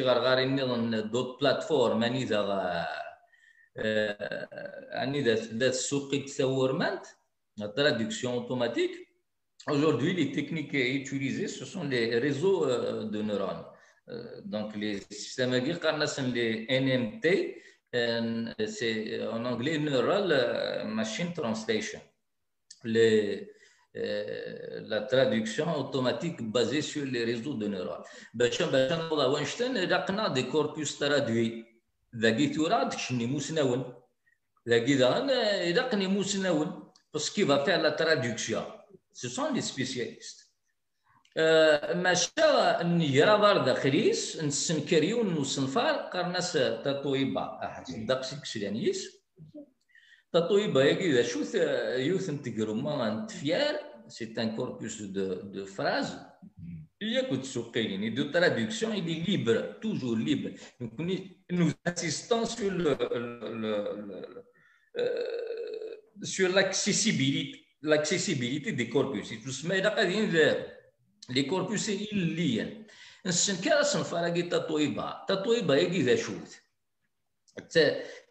d'autres plateformes, la traduction automatique aujourd'hui les techniques utilisées ce sont les réseaux e, de neurones e, donc les systèmes sont les NMT e, c'est en anglais neural machine translation les Euh, la traduction automatique basée sur les réseaux de neurones. باش باش نوضع وينشتن لقنا دي كوربوس ترادوي ذاكي توراد كشني مسنون ذاكي دان يلقني مسنون باسكو va faire la traduction. Ce sont les spécialistes. ماشا نجرا برد خريس نسنكريون نوصنفار قرنس تطويبا احد الدقسي كسلانيس Tatoui Bayagi, la chose, Youth Integrement Fier, c'est un corpus de, de phrases. Il y a que Tsoukéini, de traduction, il est libre, toujours libre. Nous insistons sur le. le, euh, sur l'accessibilité, des corpus. Et tout ce qui est les corpus sont liés Et ce cas, bah, bah, c'est que Tatoïba, Tatoïba, il y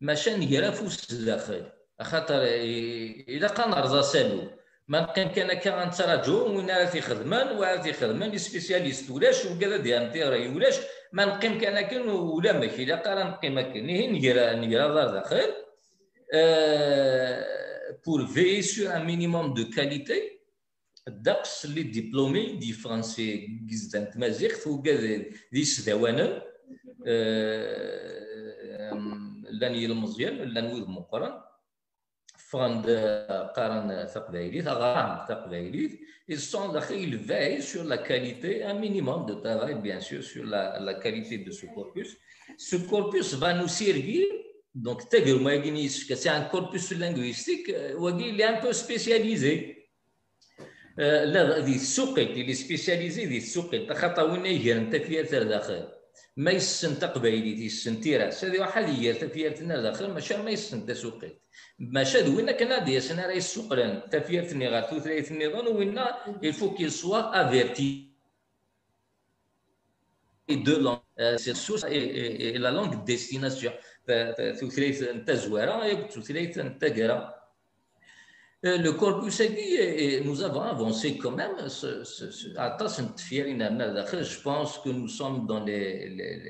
ماشي ندير فوس الداخل خاطر الا كان رضا سالو ما نقيم كان كان تراجو وين راه تيخدمان وعاد تيخدمان لي سبيسياليست ولاش وكذا راهي ولاش ما نقيم كان كان ولا ماشي الا قال نقيم كان هي ندير ندير دار داخل بور في سو ان مينيموم دو كاليتي الدقس اللي ديبلومي دي فرنسي كزدان تمازيغت وكذا دي سداوانا آه، لان يلم مزيان لان ويد مقرن فغند قرن تقبايليت غرام تقبايليت ils sont là ils veillent sur la qualité un minimum de travail bien sûr sur la, la qualité de ce corpus ce corpus va nous servir donc que c'est un corpus linguistique ou il est un peu spécialisé لا ذي السوق اللي سبيسياليزي ذي السوق خاطر وين يجي انت في داخل ما يسن تقبيلي تيسن تيراس هذه واحد هي تفيرتنا الاخر ماشي ما يسن تسوقيت ماشي وين كان دي سن راه يسوقلن تفيرتني غير ثلاث نظام وين الفو كي سوا افيرتي دو لونغ سي سوس لا لونغ ديستيناسيون ثلاث تزويره ثلاث تقرا Euh, le corpus aigu et, nous avons avancé quand même. Je pense que nous sommes dans les,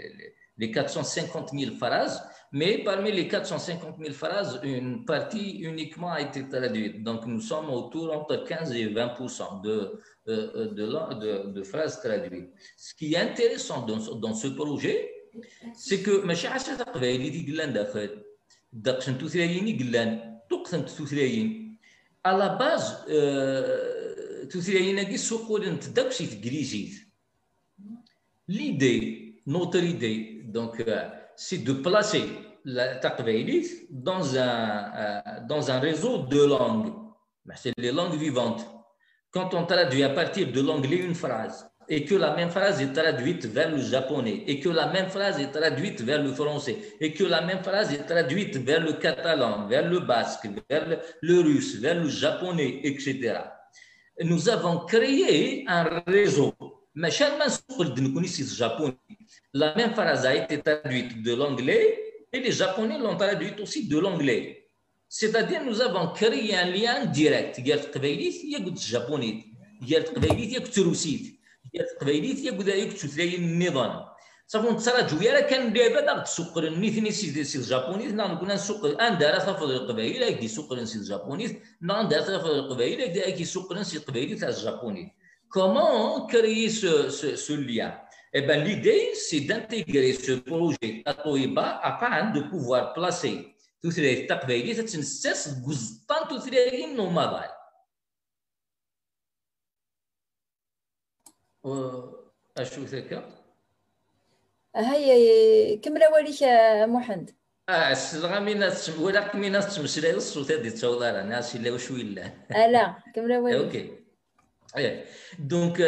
les, 450 000 phrases, mais parmi les 450 000 phrases, une partie uniquement a été traduite. Donc nous sommes autour entre 15 et 20 euh, euh, de, de, phrases traduites. Ce qui est intéressant dans, ce projet, c'est que il à la base, euh, L'idée, notre idée, donc, euh, c'est de placer la Taqbaylit dans un, euh, dans un réseau de langues. Ben, c'est les langues vivantes. Quand on traduit à partir de l'anglais une phrase, et que la même phrase est traduite vers le japonais, et que la même phrase est traduite vers le français, et que la même phrase est traduite vers le catalan, vers le basque, vers le, russe, vers le japonais, etc. Nous avons créé un réseau. Mais le japonais. La même phrase a été traduite de l'anglais et les japonais l'ont traduite aussi de l'anglais. C'est-à-dire, nous avons créé un lien direct. Il y a japonais, il y a russe. هي التقبيليت هي كذا يكتثلي النظام صافون تراجو يا كان دابا داك تسوقر نيثني سي سي الجابونيز نعم، نا كنا نسوق ان دار صافي القبائل كي سوقر سي الجابونيز نا نعم، دار صافي القبائل كي سوقر سي القبائل تاع الجابونيز كومون كري سو سو سو Eh bien, l'idée, c'est d'intégrer ce projet à afin de pouvoir placer toutes les tapes, c'est une cesse de tous les nomades. اشو ذاك هيا كمل واليك محمد اه الصلغه من ولا من تمسلاي الصوت هذه تصوض انا ناس الا وش ولا آه، لا كمل واليك اوكي ايه دونك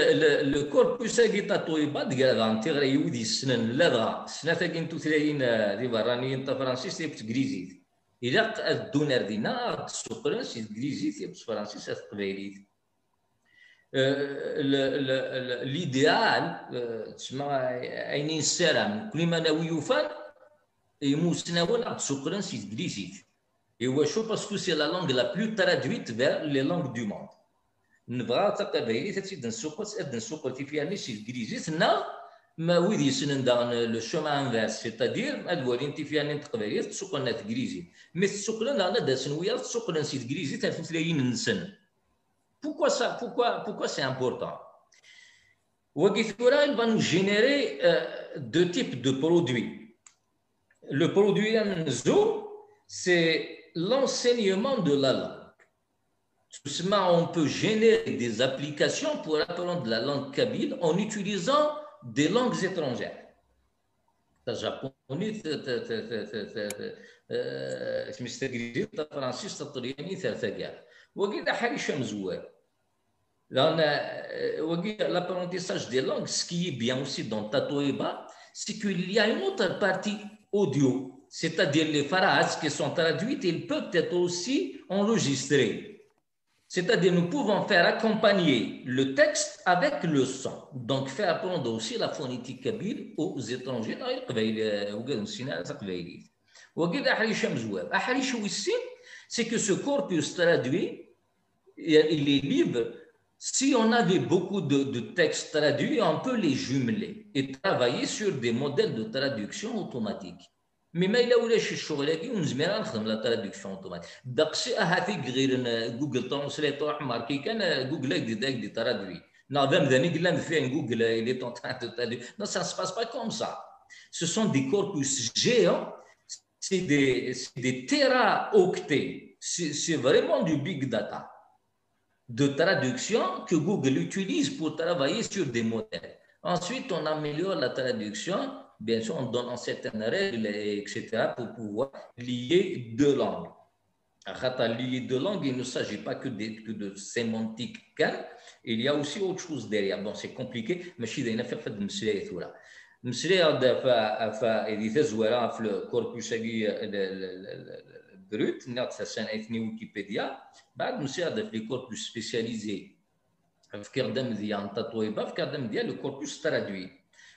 لو كوربوس هاكي طاتويبا ديال انتيغري يودي السنن لا دغا سنة تاكي نتوثلاين دي آه، برانيين تا فرانسيس تيبت كريزيت الا الدونار دينا تسوقرن سي تيبت فرانسيس تقبيليت ليديال تسمى عينين السلام كل ما ناوي يوفان يموسناون عبد سكران سي تبليزيت ايوا شو باسكو سي لا لونغ لا بلو ترادويت فير لي لونغ دو موند نبغى تقبيلي تسيد نسوقت اد نسوقت فيها ني سي تبليزيت نا ما ويدي سنن دان لو شوما انفيرس سيتادير اد ولين تي فيها ني تقبيلي تسوقنا تكريزي مي تسوقنا لا داسن ويا تسوقنا سي تكريزي تاع الفتلاين نسن Pourquoi ça Pourquoi, pourquoi c'est important il va nous générer deux types de produits. Le produit c'est l'enseignement de la langue. Justement, on peut générer des applications pour apprendre la langue kabyle en utilisant des langues étrangères. La euh, L'apprentissage des langues, ce qui est bien aussi dans Tatoéba, c'est qu'il y a une autre partie audio, c'est-à-dire les phrases qui sont traduites, ils peuvent être aussi enregistrées. C'est-à-dire, nous pouvons faire accompagner le texte avec le son. Donc, faire apprendre aussi la phonétique kabyle aux étrangers. Euh, c'est que ce corpus traduit, il est libre si on avait beaucoup de, de, textes traduits, on peut les jumeler et travailler sur des modèles de traduction automatique. Mais mais là où les choses on se met à la traduction automatique. D'après euh, Google Translate, remarqué que Google a des traduits. Non, il dans fait un Google, euh, il est en train de traduire. Non, ça ne se passe pas comme ça. Ce sont des corpus géants, c'est des, des téraoctets, c'est vraiment du big data de traduction que Google utilise pour travailler sur des modèles. Ensuite, on améliore la traduction, bien sûr, en donnant certaines règles, etc., pour pouvoir lier deux langues. À lier deux langues, il ne s'agit pas que de, sémantique, il y a aussi autre chose derrière. Bon, c'est compliqué, mais je suis de بروت نقعد سنتني ويكيبيديا بعد مشي هذا في كوربوس سبيسياليزي في كردم ديال تطويبه في كردم ديال لو الكوربوس ترادوي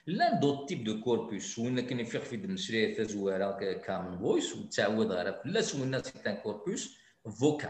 لان دو تيب دو كوربوس وين كان في في دمشري تزوارا كامل فويس وتعود غير لا سوينا سيت ان كوربوس فوكال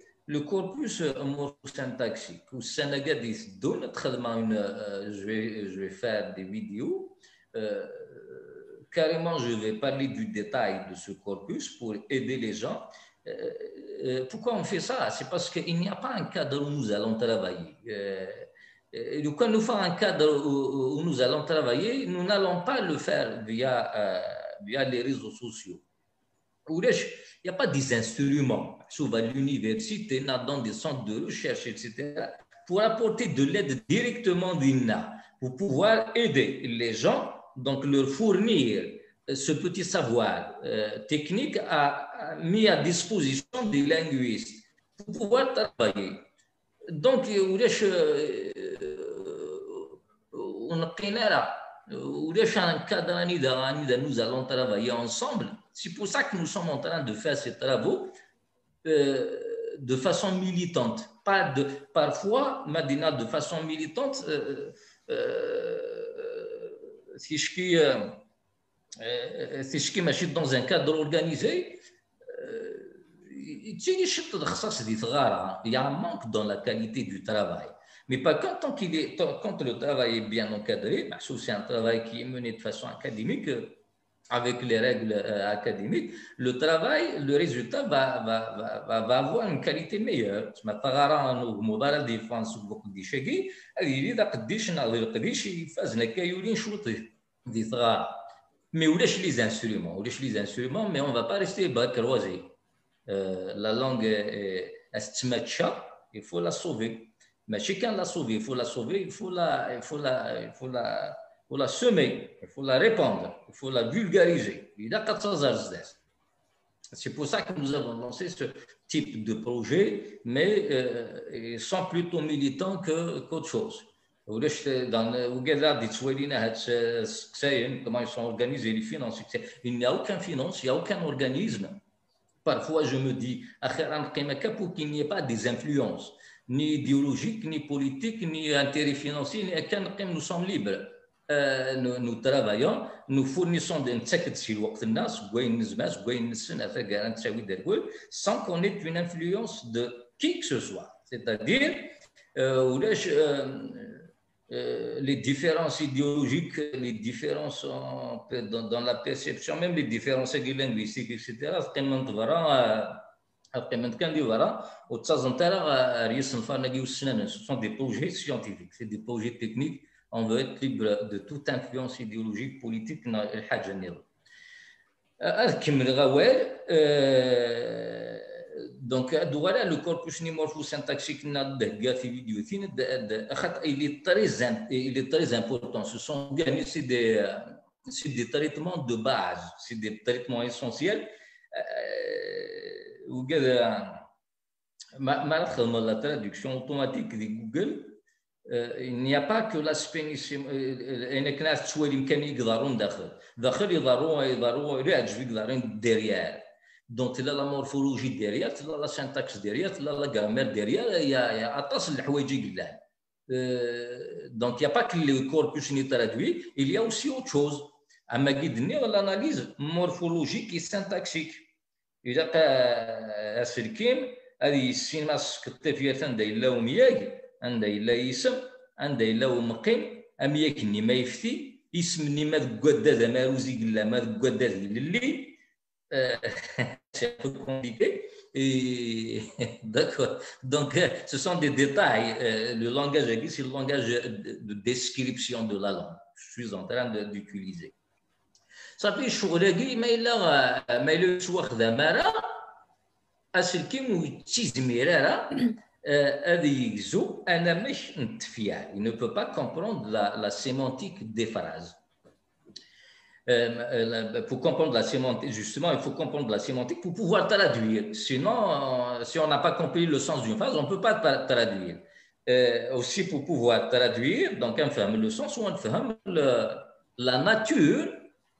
le corpus syntaxique ou euh, je vais je vais faire des vidéos euh, carrément je vais parler du détail de ce corpus pour aider les gens euh, euh, pourquoi on fait ça c'est parce qu'il n'y a pas un cadre où nous allons travailler euh, quand nous faisons un cadre où, où nous allons travailler, nous n'allons pas le faire via, via les réseaux sociaux il n'y a pas des instruments. à l'université, dans des centres de recherche, etc., pour apporter de l'aide directement d'INA, pour pouvoir aider les gens, donc leur fournir euh, ce petit savoir euh, technique à, mis à disposition des linguistes pour pouvoir travailler. Donc, euh, on a nous allons travailler ensemble c'est pour ça que nous sommes en train de faire ces travaux euh, de façon militante. Pas de, parfois, Madina, de façon militante, euh, euh, euh si je suis, euh, si je suis dans un cadre organisé, hein. il y a un manque dans la qualité du travail. Mais pas quand, tant est, quand le travail est bien encadré, bah, c'est un travail qui est mené de façon académique, avec les règles euh, académiques, le travail, le résultat va, avoir une qualité meilleure. Mais où les instruments où les instruments, mais on ne va pas rester bas croisé. Euh, la langue est il faut la sauver. Mais chacun la sauver, il faut la sauver, il faut la, il faut la, il faut la faut la semer, il faut la répandre, il faut la vulgariser. Il a 400 C'est pour ça que nous avons lancé ce type de projet, mais euh, sans plutôt militant qu'autre chose. comment ils sont organisés les il n'y a aucun finance il n'y a aucun organisme parfois je me dis pour qu'il n'y ait pas des influences ni idéologiques ni politiques ni intérêts financiers nous sommes libres euh, nous, travaillons, nous fournissons des sans qu'on ait une influence de qui que ce soit. C'est-à-dire, euh, euh, les différences idéologiques, les différences dans, la perception, même les différences linguistiques, etc., ce sont des projets scientifiques, c'est des projets techniques on veut être libre de, toute influence idéologique, politique, dans le أكمل euh, euh, euh, donc voilà le corpus némorpho-syntaxique de est très il est très important ce sont des traitements de base c'est des traitements essentiels vais la traduction automatique de Google il n'y a pas que l'aspect نسيم انك ناس تسوالي كان يقدروا ندخل داخل يضروا يضروا يعجب يقدرين ديريال دونك تلا لا مورفولوجي ديريال تلا لا سانتاكس ديريال تلا لا غرامير ديريال يا اطاس الحوايج يقلها آه، دونك يا با لي كوربوس ني ترادوي il y a aussi autre chose اما كي دني l'analyse morphologique et syntaxique اذا اسفل كيم هذه السينما سكتي فيها تندايل لهم ياك anda yella yisem anda yella umqim am yakken ma yefti isem-nni ma deg waddad amaruz i yella ma deg c'est un peu compliqué Et d'accord. Donc, ce sont des détails. Euh, le langage agri, c'est le langage de description de la langue. Je suis en train d'utiliser. Ça fait شغل agri, mais là, euh, mais le soir d'un mara, aselkim ou tizmirara, euh, il ne peut pas comprendre la, la sémantique des phrases. Euh, euh, pour comprendre la sémantique, justement, il faut comprendre la sémantique pour pouvoir traduire. Sinon, si on n'a pas compris le sens d'une phrase, on ne peut pas traduire. aussi, pour pouvoir traduire, donc, on fait le sens ou on fait la nature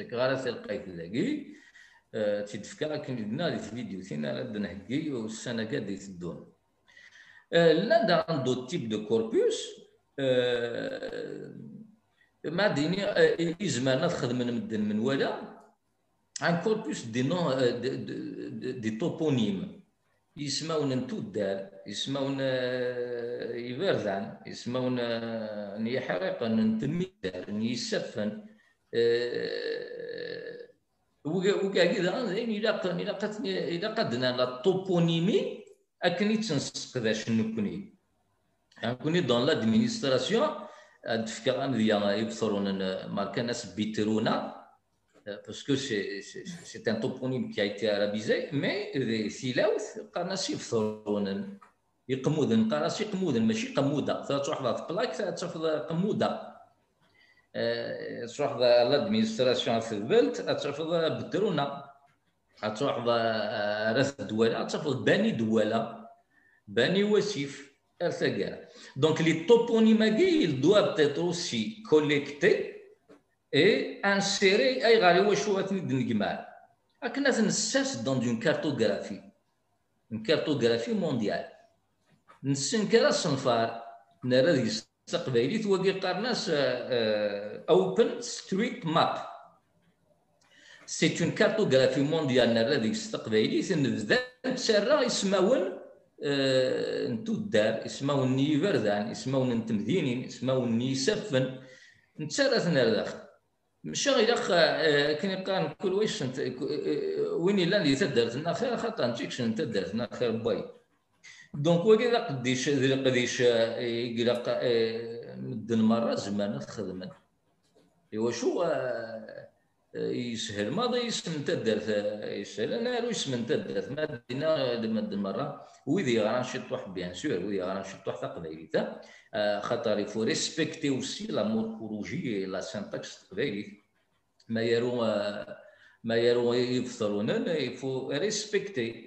تكرار تكغارس لقيت لاكي آه، تيدفكا كنجبنا لي فيديو تينا رد نحكي والسنه كاد يتدون آه، لا دا عندو تيب دو كوربوس آه، ما ديني يزمان تخدم من مدن من ولا ان كوربوس دي نو دي توبونيم يسمون نتو الدار يسمون يبردان يسمون نيحرق نتمي الدار نيسفن وكاع كذا الى الا الى قدنا لا توبونيمي اكني ذا شنو كوني كوني دون لادمينستراسيون ان ديال يبصرون ماركا ناس بيترونا سي سي c'est un كي ايتي ارابيزي مي سي mais Silaout, سي يبصرون يقمودن سي قمودن ماشي قموده تروح في بلاك تروح قموده تروح لادمينستراسيون في البلد تروح بدرونا تروح آه، راس الدوله تروح باني دوله باني وسيف ارتقال دونك لي توبونيما كي دواب تيتروسي كوليكتي اي انسيري اي غالي واش هو تنجمال اكنا تنساس دون دون كارتوغرافي كارتوغرافي مونديال نسنكرا صنفار الصنفار نرى تقبيليت وكي قرناش اوبن ستريت ماب سي اون كارتوغرافي مونديال راه ديك ان بذان تسرى اسمون انتو الدار اسماون نيفردان اسمون انتمذينين اسمون نيسفن نتشرى ثنا مش غير اخ كني قان كل واش وين الا اللي تدرت خير خاطر نتيكش تدرت خير بايت دونك وكي آه، الا قديش قديش يقرا آه، مدن مره زمان خدمن ايوا شو آه، يسهل ماضي يسمن تدرت يسهل انا لو يسمن تدرت ما دينا مدن مره ويدي غران شطوح بيان سور ويدي غران شطوح تقبيليت خاطر يفو ريسبكتي اوسي لا مورفولوجي لا سانتاكس تقبيليت ما يرو ما يرو يفطرون يفو ريسبكتي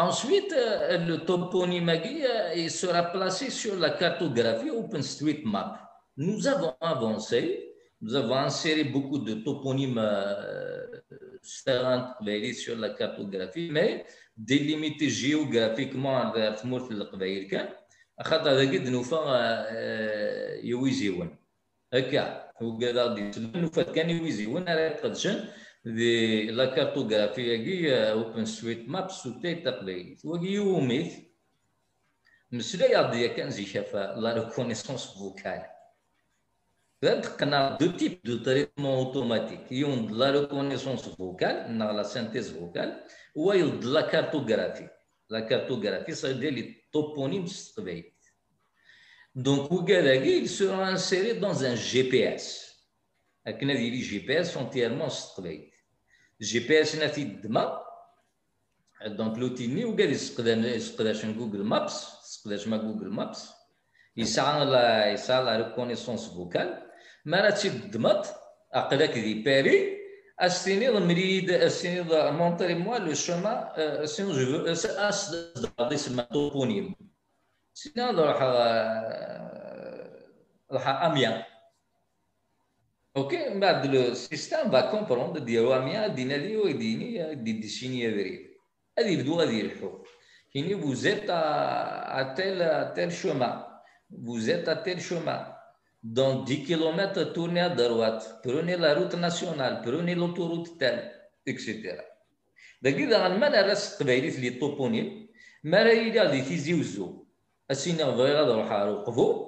Ensuite, euh, le toponyme euh, sera placé sur la cartographie OpenStreetMap. Nous avons avancé, nous avons inséré beaucoup de toponymes euh, sur la cartographie, mais délimité géographiquement la le القبائل de la هذاك de Nous Nous la cartographie, open suite Maps ou Tata Vous voyez, une carte. C'est une carte a La reconnaissance vocale. Il y a deux types de traitements automatiques. Il y a la reconnaissance vocale, la synthèse vocale, ou a la cartographie. La cartographie, c'est-à-dire les toponymes Street. Donc, ils seront insérés dans un GPS. C'est-à-dire un GPS entièrement Street. جي بي اس هنا في الدمه دونك لوتيني وقال يسقداش جوجل مابس يسقداش ما جوجل مابس يسعى لا يسعى لا ريكونيسونس فوكال ما راه تيدمط اقلك دي باري استيني المريد استيني مونطري موا لو شوما سينو جو فو اس دي سما توبونيم سينو راح راح اميان Ok, ma bah, le système va comprendre di Ramia, di Nadio e di Nia, di Dicini e Veri. Ad il due dirco. vous êtes à, tel, à tel chemin. Vous êtes à tel chemin. Dans 10 km, tournez à droite. Prenez la route nationale. Prenez l'autoroute telle, etc. Dagi daɣen un nerra s teqbaylit li mais il y a des tizi uzzu. Ass-inni bɣiɣ ad ṛuḥeɣ ɣer vous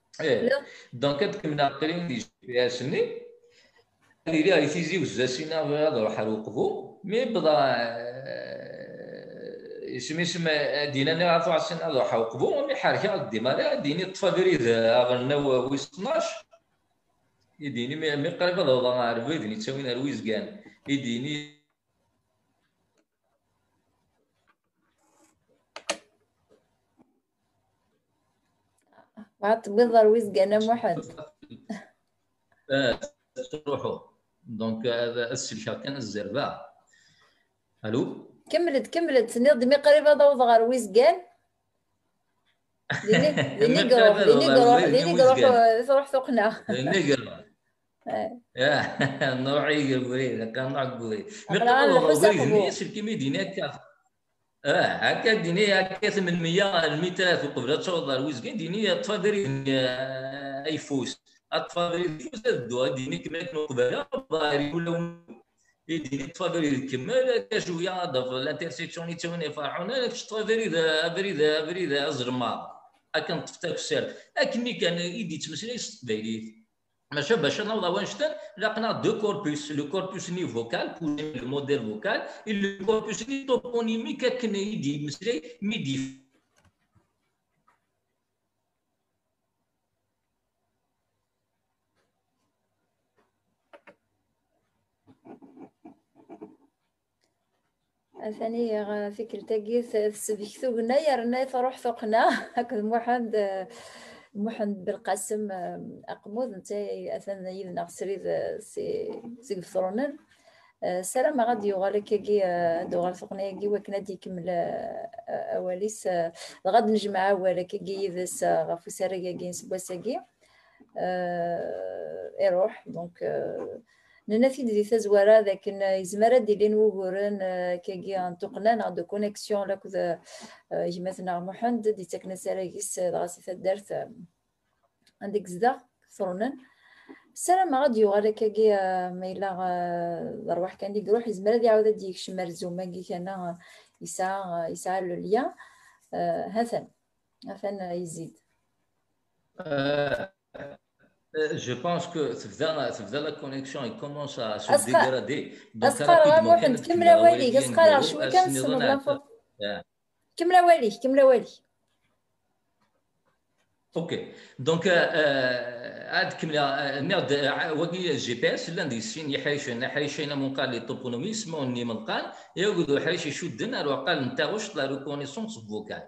دونك كتكمل قريب لي جي بي اس ني اللي قال لي وزا سينا غير روح نوقفو مي بدا اسمي سما دينا اللي انا عرفو عسين روح نوقفو مي حركه غدي مالي ديني طفا بريد غرنا ويس 12 يديني مي قريب هذا غنعرف يديني تساوينا الويز كان يديني بعد بنظر ويزق انا محد تروحوا دونك هذا السلشار كان الزربه الو كملت كملت نظمي قريبه ضوض غير ويزقان ليني قروح ليني قروح ليني قروح تروح سوقنا ليني قروح يا نوعي قبري كان نوع قبري مقدار الحسن قبري سلكي مدينه كافه إيه، اه هكا ديني هكا 800 الميتات وقبل تشوض الويزكين ديني اي فوس تفادري ايفوس الدواء ديني كما كانوا قبل الظاهر ولا ديني تفادري الكمال شويه ضف الانترسيكسيون يتوني فرحونا لك تفادري ذا افري ذا افري ذا ازرماض اكن تفتاك السير اكني كان يدي تمسلي التقبيليه ماشي باش واش تن لقنا دو كوربوس لو كوربوس ني فوكال بوزي لو موديل فوكال اي لو كوربوس ني توبونيمي كاكن يدي مسري ميدي ثاني فكرتك هنا يا رنا تروح سوقنا هكذا محمد محمد بالقاسم اقمود انت اثنا يدنا سريد سي سي آه، سلام غادي يوغالك كي دوغال تقنية كي آه، وكنا دي آه، اواليس غادي نجمع اوالك كي يذس غفو ساريا كي نسبوا ساكي يروح دونك ننافي دي ذاك لكن يزمر دي لين وغورن آه، كاقي انتقنا نغ دو كونيكسيون لكذا آه، آه، يمثنا محمد دي تكنا سارايس غاسي تدرت عندك زدا فرونن السلام غادي يوغال كاكي ما الا الارواح كان ديك روح يزمر دي عاود ديك شمر زوما كي كان يسا يسا لو ليا هثن هثن يزيد Je pense que la connexion elle commence à se dégrader. Donc rapidement, كمل والي اسقر شوي كنصمد لا والي كملا والي اوكي دونك عاد كملا ميرد وقي الجي بي اس لاندي سين يحيشنا حيشنا منقال لي توبونومي سموني منقال يقولوا حيش يشدنا وقال نتا واش لا ريكونيسونس فوكال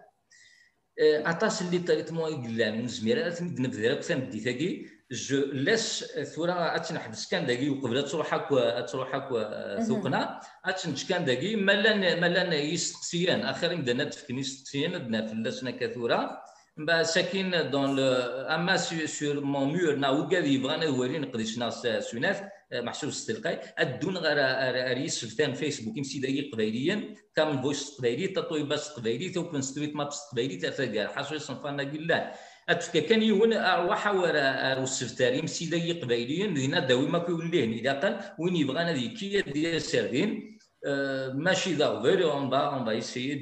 اتاس اللي تريتمون يقلان نزمير نبدا بسام ديتاكي جو لاش ثورا اتنحبس كان داكي وقبل تروح هاك تروح هاك آه، ثوقنا اتنش كان داكي مالان مالان يستقسيان اخرين دنا تفكني يستقسيان دنا فلاسنا كثورا با ساكن دون اما سور مون مور نا وكاد يبغانا يوري نقديش شنا سوناف آه، محسوس استلقاي ادون غير ريس فتان فيسبوك يمسي داكي قبايليا كامل فويس قبايلي باس قبايلي توبن ستريت مابس قبايلي تاع حاسو يصنفانا كلاه اتفكا كان يون ارواح السفتاري مسيدي قبايليين دينا داوي ما كيوليه نيداقا وين يبغانا انا ذيك ديال السردين ماشي ضروري اون با اون با ايسيي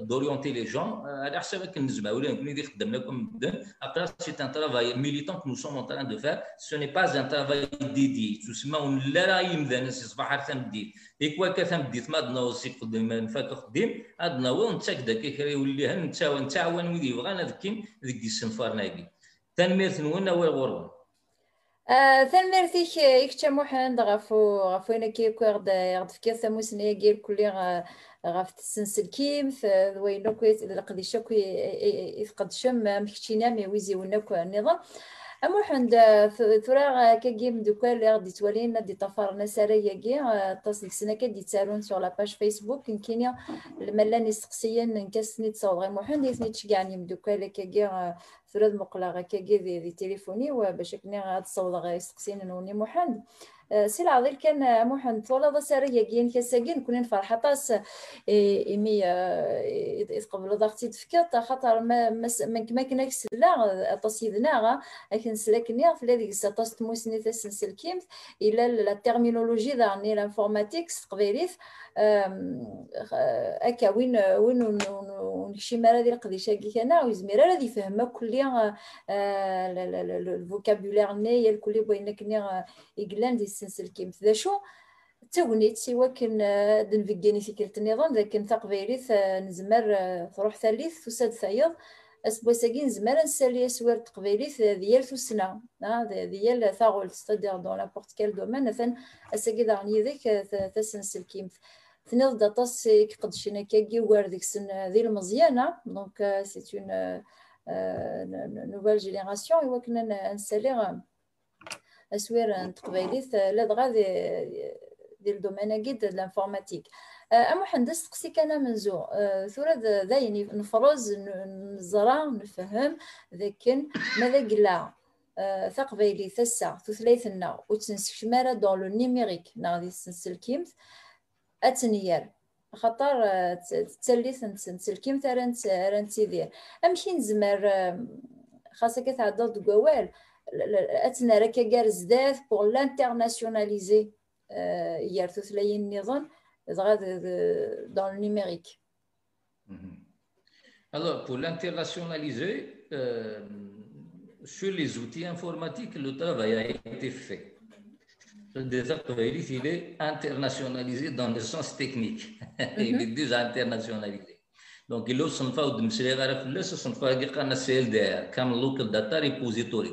دورونتي لي جون على حسابك النزماوي ولا اللي خدمنا لكم ابرا سي ان ترافاي ميليتون كو سوم اون تران دو فار سو ني با ان ترافاي ديدي تسمى لا رايم ذا سي صباح دي مديت ديك واكا تمديت ما ضنا وسي قدام فات خدم ادنا وين تاك داك يوليها نتاوان نتعاون ويدي بغانا ذكين ذيك السنفار ناقي تنمير نون اول غرون تنمرتيك آه، يكتا محمد غفو غفو انا كي غد غد في كاس موسنيه كيل كل غف تسنسل كيم وين كويس اذا القديش كوي يفقد شم مختينا مي ويزي ونكو النظام اما حند ثورا كاكي مدوكا اللي غادي توالينا دي طفرنا سارا ياكي طاس كدي سور لاباج فيسبوك ان كاين الملاني نسقسيا نكاس نيت صور غير يسني نيت تشكعني مدوكا اللي كاكي ثورا مقلا دي آه، تليفوني باش كني غاد صور غير سقسيا نوني سي العظيم كان محن طولة ضسرية كين كساكين كنا نفرح طاس إمي إذ ضغطي تفكرت خاطر ما كما كنا كسلا طاس يدنا لكن نيغ في هذيك طاس تموسني تسنسل كيمت إلا لا تيرمينولوجي دارني لانفورماتيك تقبيليث هكا وين وين ونكشي مالا ذي القديش هاكي كان ويزميرا راه يفهم كل الفوكابولير ني الكلي بغينا كني يقلان دي السنسلكيمت ذا شو تاونيت سوا كان آه، في كلت النظام لكن تقبيليت آه، نزمر تروح آه، ثالث تساد ثايض اسبوع اسبوساكي نزمر نسالي اسوار تقبيليت ديال ثسنا ديال ثاغول ستادير دون لابورت كال دومان مثلا اساكي داغني ذيك تسنسلكيمت تنض داطاس كقد شينا كاكي وار ديك سن ذي المزيانه دونك سيت اون نوفيل جينيراسيون يوا كنا نسالي اسوير n تقبايليت ladɣa دي الدومين d الانفورماتيك أه، ام مهندس سقسيك انا منزو أه، ثورة داين نفرز نزرع نفهم ذاكن ماذا قلا أه، ثسا تسع تثليثنا وتنسكمارا دون لو نيميريك ناغدي تنسلكيمت اتنير خاطر تسليث نسلكيمت رانت رانت تيدير امشي نزمر خاصك تعدل دوك pour l'internationaliser dans le numérique. Mm-hmm. Alors, pour l'internationaliser, euh, sur les outils informatiques, le travail a été fait. Le désactualiste, il est internationalisé dans le sens technique. il est mm-hmm. déjà internationalisé. il الا وصنفه ودمسلي غير في الناس وصنفه كاع السي ال دي CLDR comme data repository.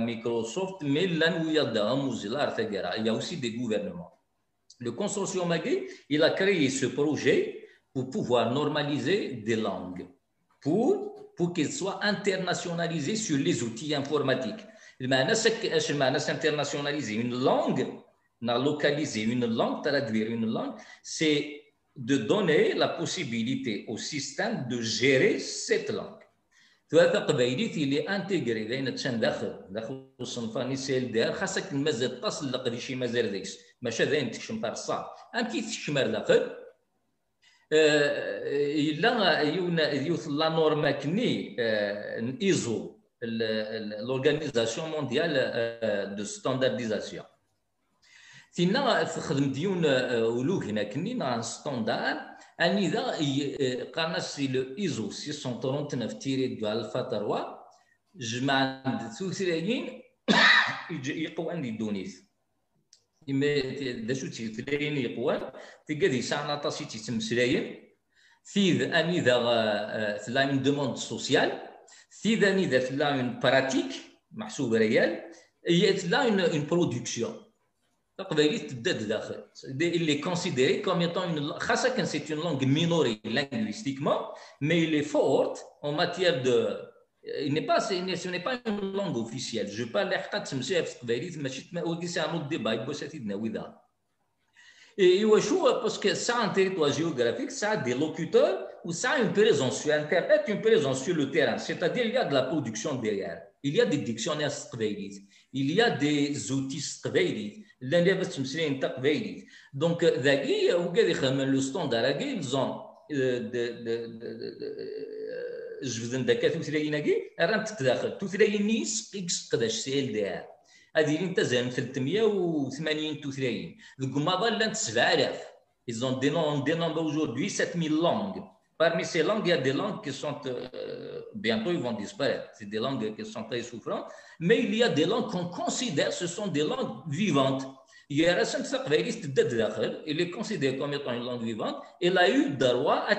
Microsoft, mais Mozilla, etc. Il y a aussi des gouvernements. Le consortium Magui, il a créé ce projet pour pouvoir normaliser des langues, pour, pour qu'elles soient internationalisées sur les outils informatiques. Internationaliser une langue, localiser une langue, traduire une langue, c'est de donner la possibilité au système de gérer cette langue. ثلاثه قبايليتي اللي انتيغري لان تشان داخل داخل الصنفاني سيل دار خاصك المازال تسلق دي شي مازال ديكس ماشي داين تكشم طار الصاد ام كي تشمر داخل آه، الا يونا يوث لا نورما كني آه، ايزو لورغانيزاسيون مونديال آه، دو ستاندارديزاسيون تينا خدم ديون آه، ولوك هناك نينا ستوندار اني ذا آه، قرنا سي لو ايزو 639 تيري دو الفا 3 جمع عند جمعنا توثلاين عندي دونيس إما دا شو تيثلاين يقوان تيقادي ساعنا تم تيتمسلاين سيد اني ذا ثلا اون دوموند سوسيال سيد اني ذا ثلا براتيك محسوب ريال هي ثلا اون برودكسيون Il est considéré comme étant une, c'est une langue minorée linguistiquement, mais il est fort en matière de. Il n'est pas, ce n'est pas une langue officielle. Je parle arabe, je mais c'est un autre débat. et Et parce que ça a un territoire géographique, ça a des locuteurs ou ça a une présence sur sur le terrain. C'est-à-dire, il y a de la production derrière. Il y a des dictionnaires arabe. Il y a des outils arabe. لان لاباس تمثلين تقبيلي دونك ذاك هو قال يخدم لو ستوندار كي زون آه، آه، جبدن داك توثلايناكي راه تتداخل توثلاين نيس اكس قداش سي ال دي ار هذه اللي تزال 380 توثلاين ذوك ما ظلت 7000 ils ont dénombré aujourd'hui 7000 langues Parmi ces langues, il y a des langues qui sont, euh, bientôt ils vont disparaître, c'est des langues qui sont très souffrantes, mais il y a des langues qu'on considère, ce sont des langues vivantes. Il y Yerasem Sakveris d'Achel. il est considéré comme étant une langue vivante, il a eu droit à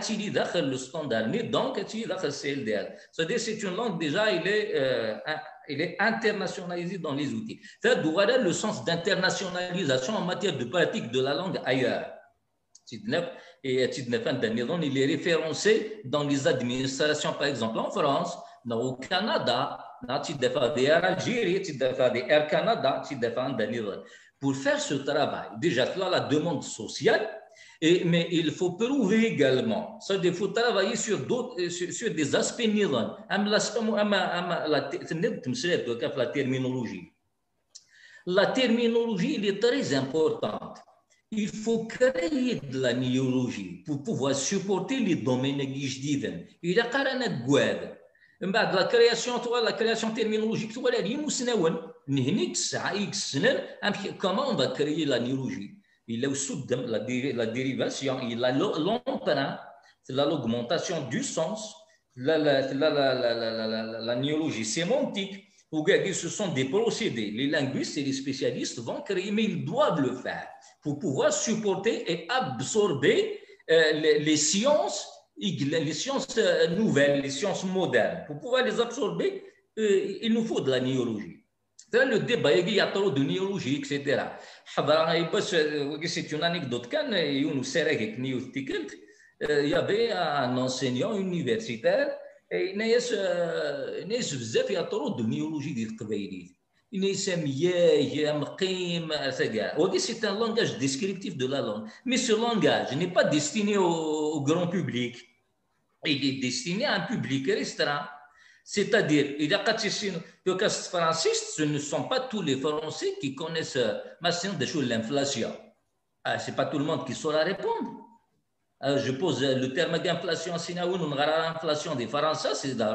le standard, donc c'est LDR. C'est-à-dire c'est une langue déjà, il est, euh, il est internationalisé dans les outils. C'est-à-dire, voilà le sens d'internationalisation en matière de pratique de la langue ailleurs et il est référencé dans les administrations, par exemple en France, au Canada, l'Algérie, Air Canada, pour faire ce travail. Déjà, là, la demande sociale, et, mais il faut prouver également. Ça, il faut travailler sur, d'autres euh, sur des aspects nirons. La terminologie. La terminologie, elle est très importante il faut créer de la néologie pour pouvoir supporter les domaines qui se ben. Il y a un de la création, la création terminologique, tu vois, hein, comment on va créer la néologie. Il y a la dérivation, il a a l'emprunt, l'augmentation du sens, la, la, la, la, la, la néologie sémantique ce sont des procédés. Les linguistes et les spécialistes vont créer, mais ils doivent le faire pour pouvoir supporter et absorber euh, les sciences, les sciences euh, nouvelles, les sciences modernes. Pour pouvoir les absorber, euh, il nous faut de la néologie. Le débat, il y a trop de néologie, etc. C'est une anecdote. Il y avait un enseignant universitaire ناس ناس بزاف يعطروا الدميولوجي ديال القبايليت ناس مياج مقيم كاع وهذا سي ان langage descriptif de la langue. Mais ce langage n'est pas destiné au grand public. il est destiné à un public restreint. C'est-à-dire, il y a quatre francistes, ce ne sont pas tous les Français qui connaissent ma de l'inflation. Ah, ce n'est pas tout le monde qui saura répondre. Euh, je pose le terme d'inflation on aura l'inflation des Français, c'est hein.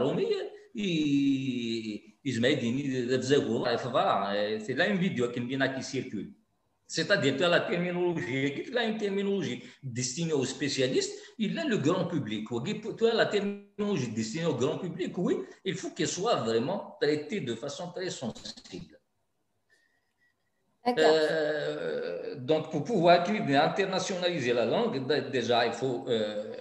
va. Hein. C'est là une vidéo qui circule. C'est-à-dire que la terminologie, a une terminologie destinée aux spécialistes, il a le grand public. La terminologie destinée au grand public, oui, il faut qu'elle soit vraiment traitée de façon très sensible. D'accord. Euh, donc, pour pouvoir internationaliser la langue, déjà, il faut, euh,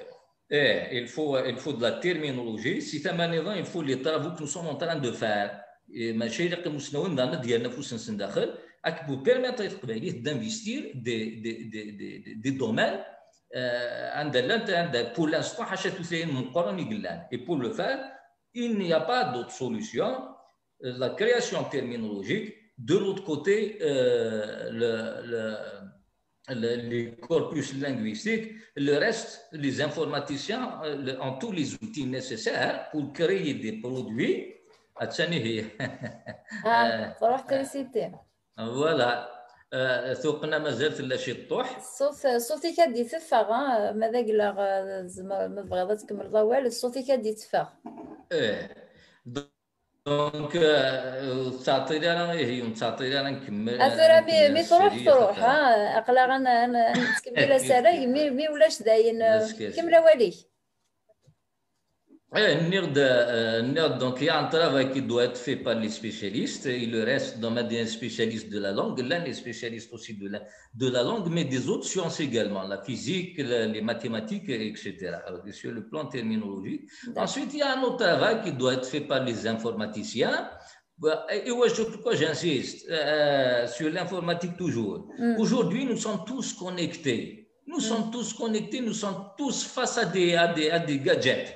eh, il faut, il faut de la terminologie. Si c'est il faut les travaux que nous sommes en train de faire. Et nous permettre d'investir des, des, des, domaines euh, pour l'instant, et pour le faire, il n'y a pas d'autre solution. La création terminologique de l'autre côté, euh, le, le, le, les corpus linguistiques, le reste, les informaticiens euh, ont tous les outils nécessaires pour créer des produits. Ah, ah euh, euh, voilà. C'est مازال في Sauf الطوح الصوت صوتي كادي تفاغ ماذا قلا ما بغيضا تكمل والو صوتي كادي تفاغ ايه دونك euh, تعطيلي إيه، هي تعطيلي آه، انا نكمل افرا مي مي تروح تروح ها اقلا غنكمل السنه مي مي ولاش داين كمل والي Euh, donc il y a un travail qui doit être fait par les spécialistes. Il reste dans des spécialistes de la langue, l'un des spécialistes aussi de la, de la langue, mais des autres sciences également, la physique, les mathématiques, etc. Sur le plan terminologique. Ensuite, il y a un autre travail qui doit être fait par les informaticiens. Bah, et pourquoi j'insiste euh, euh, sur l'informatique toujours. Mm. Aujourd'hui, nous sommes tous connectés. Nous mm. sommes tous connectés, nous sommes tous face à des, à des gadgets.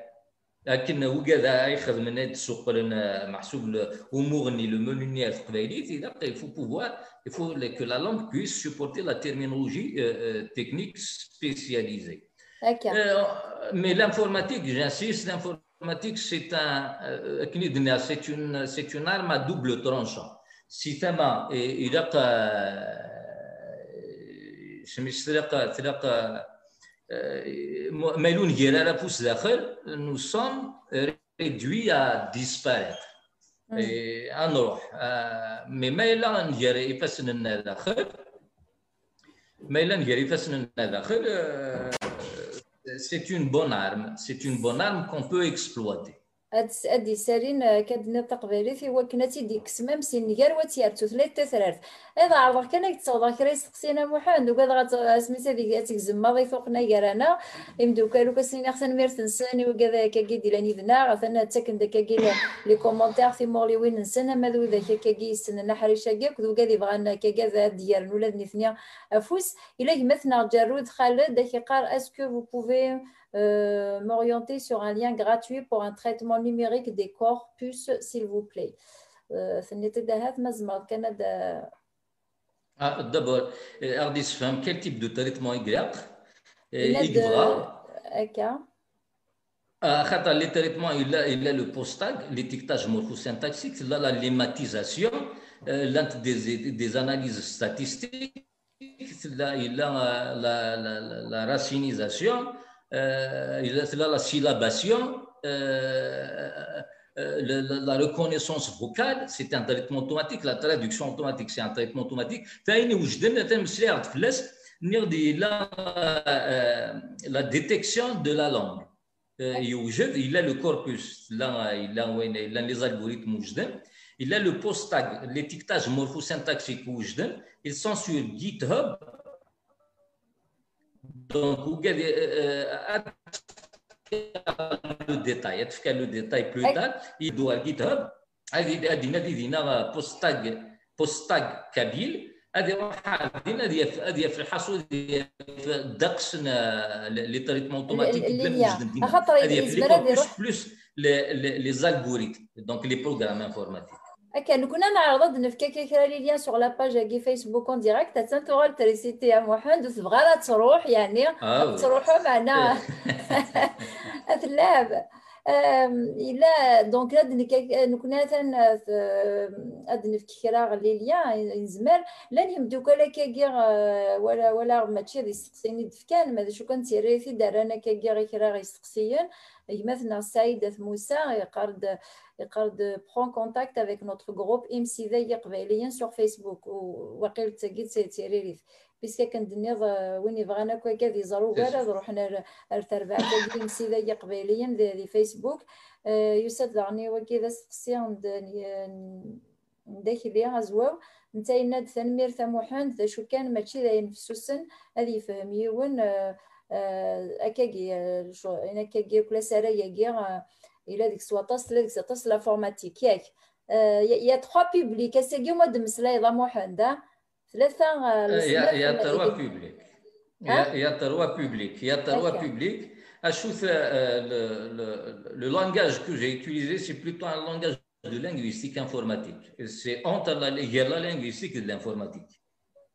il faut pouvoir il faut que la langue puisse supporter la terminologie euh, euh, technique spécialisée. Euh, mais l'informatique, j'insiste, l'informatique c'est un c'est une c'est une arme à double tranchant. Si et il y a euh, Maloun nous sommes réduits à disparaître. Mm. Et à euh, Mais Maïla Ngiri Fassin Nadakhel, Maïla Ngiri Fassin Nadakhel, c'est une bonne arme. C'est une bonne arme qu'on peut exploiter. هاد يسالين آه، كدنا في هو كنا سمام مام سينيال وتيار تثلاث تثرارت ايضا عرض كان تصوضا كرا يسقسينا محمد وكذا آه، سميت سيدي هاتيك زما ضيفوقنا يرانا يمدوكا لو كسينا خصنا ميرت نسن وكذا كاكي ديلاني دنا غثنا تاكن ذاك كاكي لي كومونتير في مورلي وين نسنا ما ذاك كاكي يسننا حريشا كاك ذو كاذي بغانا كاكا ديالنا ولا ثنيا افوس الا مثنا جارود خالد ذاك قال اسكو بو بوفي Euh, m'orienter sur un lien gratuit pour un traitement numérique des corpus, s'il vous plaît. Euh, ah, D'abord, euh, Ardis Femme, quel type de traitement il y a ah, les traitements, il a, il a le post-tag, l'étiquetage morphosyntaxique, il a la lématisation, des, des analyses statistiques, il a, la, la, la, la racinisation, euh, la syllabation, euh, euh, la reconnaissance vocale, c'est un traitement automatique, la traduction automatique, c'est un traitement automatique. La détection de la langue. Il a le corpus, il a les algorithmes, il a le post-tag, l'étiquetage morphosyntaxique, ils sont sur GitHub. Donc, vous avez le détail, le plus tard, il doit GitHub, post tag بوست a بوست تاج كابيل هذه راح دينا il في في plus les algorithmes, donc les programmes informatiques. Ok, nous avons les liens sur la page Facebook en direct. Tu as تريسيتي يا محمد وتبغى لا تروح يعني تروحوا معنا اثلاب الا دونك كنا مثلا في كرا لي ليان زمان لا نهمدوك ولا كاكي ولا ولا ماشي يسقسيني دفكان ماذا شو كان تيريتي دار انا كاكي كرا يسقسيين يمثلنا السيدة موسى يقرد يقرد برون كونتاكت افيك نوتر جروب ام سي ذا قبايليا سور فيسبوك وقيل تاكيد تيريريف بيسكا كندنيض وين بغانا هكا كاد يزرو غير روحنا لتربعة ام سي ذا قبايليا دي فيسبوك آه، يسد غني وكذا سقسي عند داخلي غزواو نتا يناد تنمير ثموحان ذا شو كان ماشي ذا ينفسوسن هذه فهم يون آه، akagi il y a trois publics Il y a trois publics. le langage que j'ai utilisé c'est plutôt un langage de linguistique informatique c'est entre la linguistique et l'informatique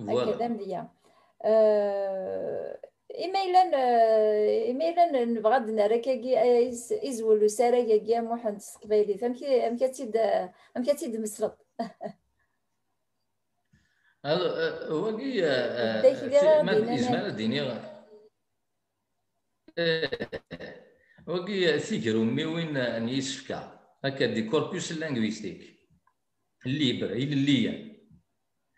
هكذا إيميلاً ايميلا ايميلا نبغى نراك يزول سارة يا محمد التقبيليت امك تيد امك تيد مسرط هذا هو كي اجمال ديني هو كي سيكر امي وين نيسفكا هكا دي كوربوس لانغويستيك ليبر اللي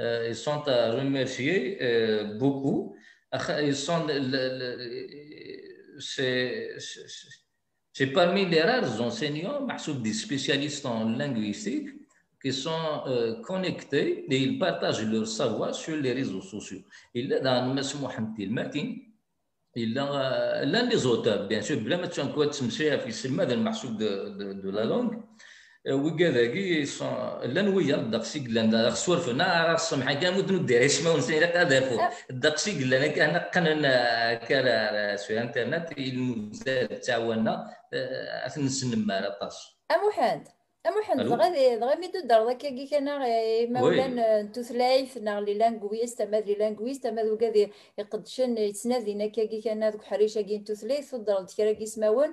Euh, ils sont à remercier euh, beaucoup. Ils sont, c'est parmi les rares enseignants, des spécialistes en linguistique, qui sont euh, connectés et ils partagent leur savoir sur les réseaux sociaux. Il est dans Mohamed Tilmatin, l'un des auteurs, bien sûr, de la langue, لا نوي الدق سي قلنا خصور فينا راه سمحا كان مود ندير اسمه ونسي لك هذا فوق سي قلنا كان قنا كان سو انترنت المزال تاعنا اثن لا طاش امو حاد امو حاد غادي غادي ميدو دار ذاك كي كان مولا توثلايف نار لي لانغويست اما لي لانغويست اما وكذا يقدشن يتنادينا كي كان ذوك حريشه كي توثلايف الدار كي سماون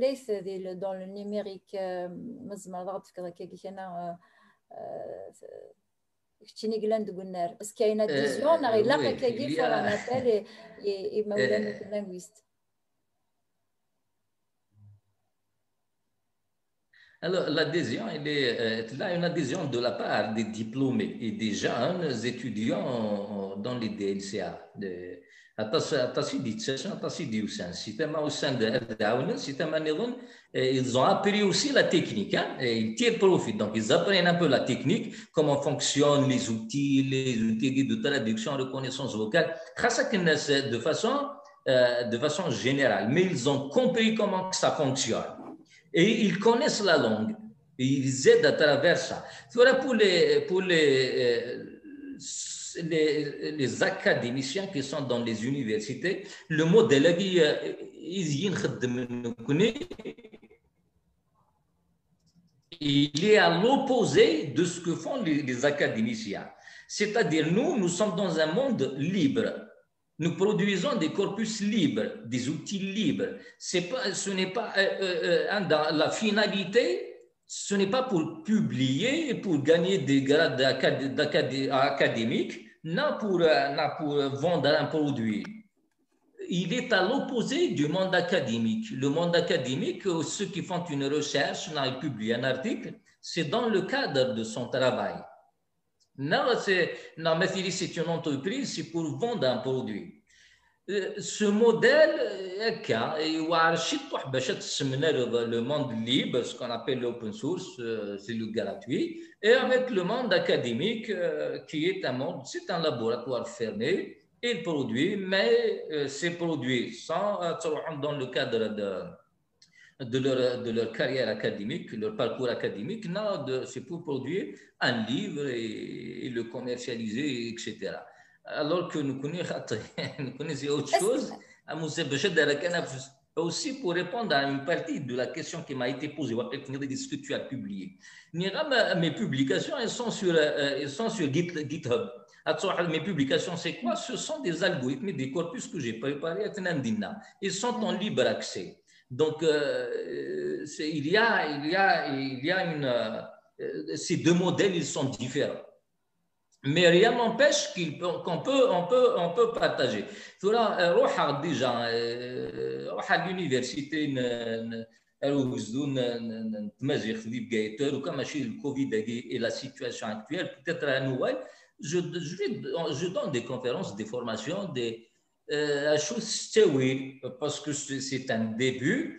place dans euh, le, dans le numérique mais mal d'art que la quelque chose euh, euh, qu'il y a une adhésion, il y a une adhésion, il y a une adhésion, et il y a une adhésion de linguiste. Alors, l'adhésion, il est là une adhésion de la part des diplômés et des jeunes étudiants dans les DLCA. De, ils ont appris aussi la technique, et hein? e, ils tirent profit. Donc, ils apprennent un peu la technique, comment fonctionnent les outils, les outils de traduction, reconnaissance vocale, de façon, euh, de façon générale. Mais ils ont compris comment ça fonctionne. Et ils connaissent la langue. Et ils aident à travers ça. Voilà pour les, pour les euh, les, académiciens qui sont dans les universités, le modèle euh, il est à l'opposé de ce que font les, académiciens. C'est-à-dire, nous, nous sommes dans un monde libre. Nous produisons des corpus libres, des outils libres. Pas, ce n'est pas euh, euh, la finalité ce n'est pas pour publier pour gagner des grades académiques, non pour, euh, pour euh, vendre un produit. Il est à l'opposé du monde académique. Le monde académique, euh, ceux qui font une recherche, ils publient un article, c'est dans le cadre de son travail. Non, non mais c'est une entreprise, c'est pour vendre un produit ce modèle le monde libre, ce qu'on appelle l'open source, euh, c'est le gratuit, et avec le monde académique euh, qui est un monde, c'est un laboratoire fermé, il produit, mais euh, c'est produit dans le cadre de, leur, carrière académique, leur parcours académique, c'est pour produire un livre et, et le commercialiser, etc alors que nous connaissons autre chose, ah, aussi pour répondre à une partie de la question qui m'a été posée, ce que tu as publié. Mes publications, elles sont sur, euh, sont sur GitHub. Mes publications, c'est quoi Ce sont des algorithmes des corpus que j'ai préparés à Ils sont en mhm. libre accès. Donc, euh, il, y a, il, y a, il y a une... Euh, ces deux modèles, ils sont différents mais rien n'empêche qu'on peut, on peut, on peut partager. Euh, déjà, l'université, euh, et la situation actuelle, peut-être à Noël, je, je, donne des conférences, des formations, des euh, choses parce que c'est un début.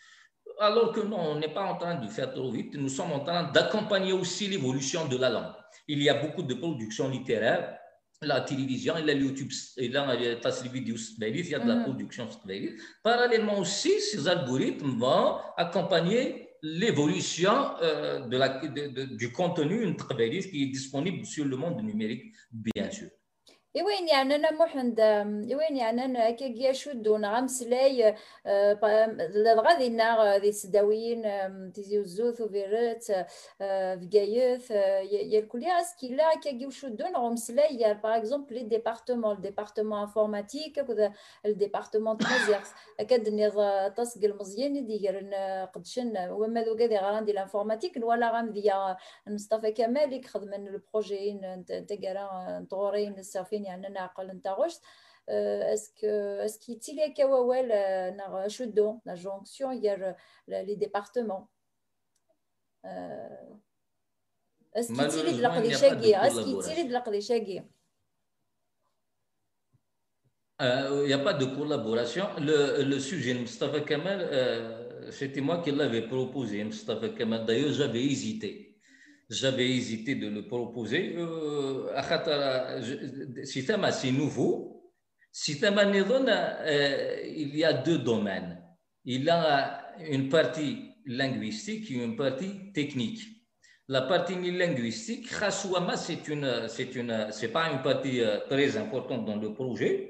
alors que nous, on n'est pas en train de faire trop vite, nous sommes en train d'accompagner aussi l'évolution de la langue. Il y a beaucoup de productions littéraires, la télévision, il y a YouTube, il y a il y a de la mm. production. Parallèlement aussi, ces algorithmes vont accompagner l'évolution euh, du contenu, de, de, du qui est disponible sur le monde numérique, bien sûr. إوين يعني أنا محمد إوين يعني أنا كي أشد ونغا لاي آه، غادي لنا ذي سداويين تيزي وزوث وفيرت آه، فكايث آه، يا الكل اسكي لا كي وشد نغا مسلاي باغ اكزومبل لي ديبارتمون ديبارتمون انفورماتيك ديبارتمون تريزيرس أكاد نيض تسقل مزيان يدير قدشن وما ذو كذا غاندي الانفورماتيك ولا غام مصطفى كمالك خدمنا البروجي البروجي كارا طورين السافين génial na qalantarosh est-ce que est-ce qu'il tire kawel na chudo la jonction hier les départements euh, est-ce qu'il tire de la qlishagi est-ce qu'il tire de la qlishagi euh, il y a pas de collaboration. Le, le sujet de Mustafa Kemal, euh, c'était moi qui l'avais proposé, Mustafa Kemal. D'ailleurs, j'avais hésité j'avais hésité de le proposer. Euh, Sitama, euh, c'est nouveau. Sitama Nidon, euh, il y a deux domaines. Il a une partie linguistique et une partie technique. La partie linguistique, Khaswama, c'est une, c'est une, c'est pas une partie euh, très importante dans le projet.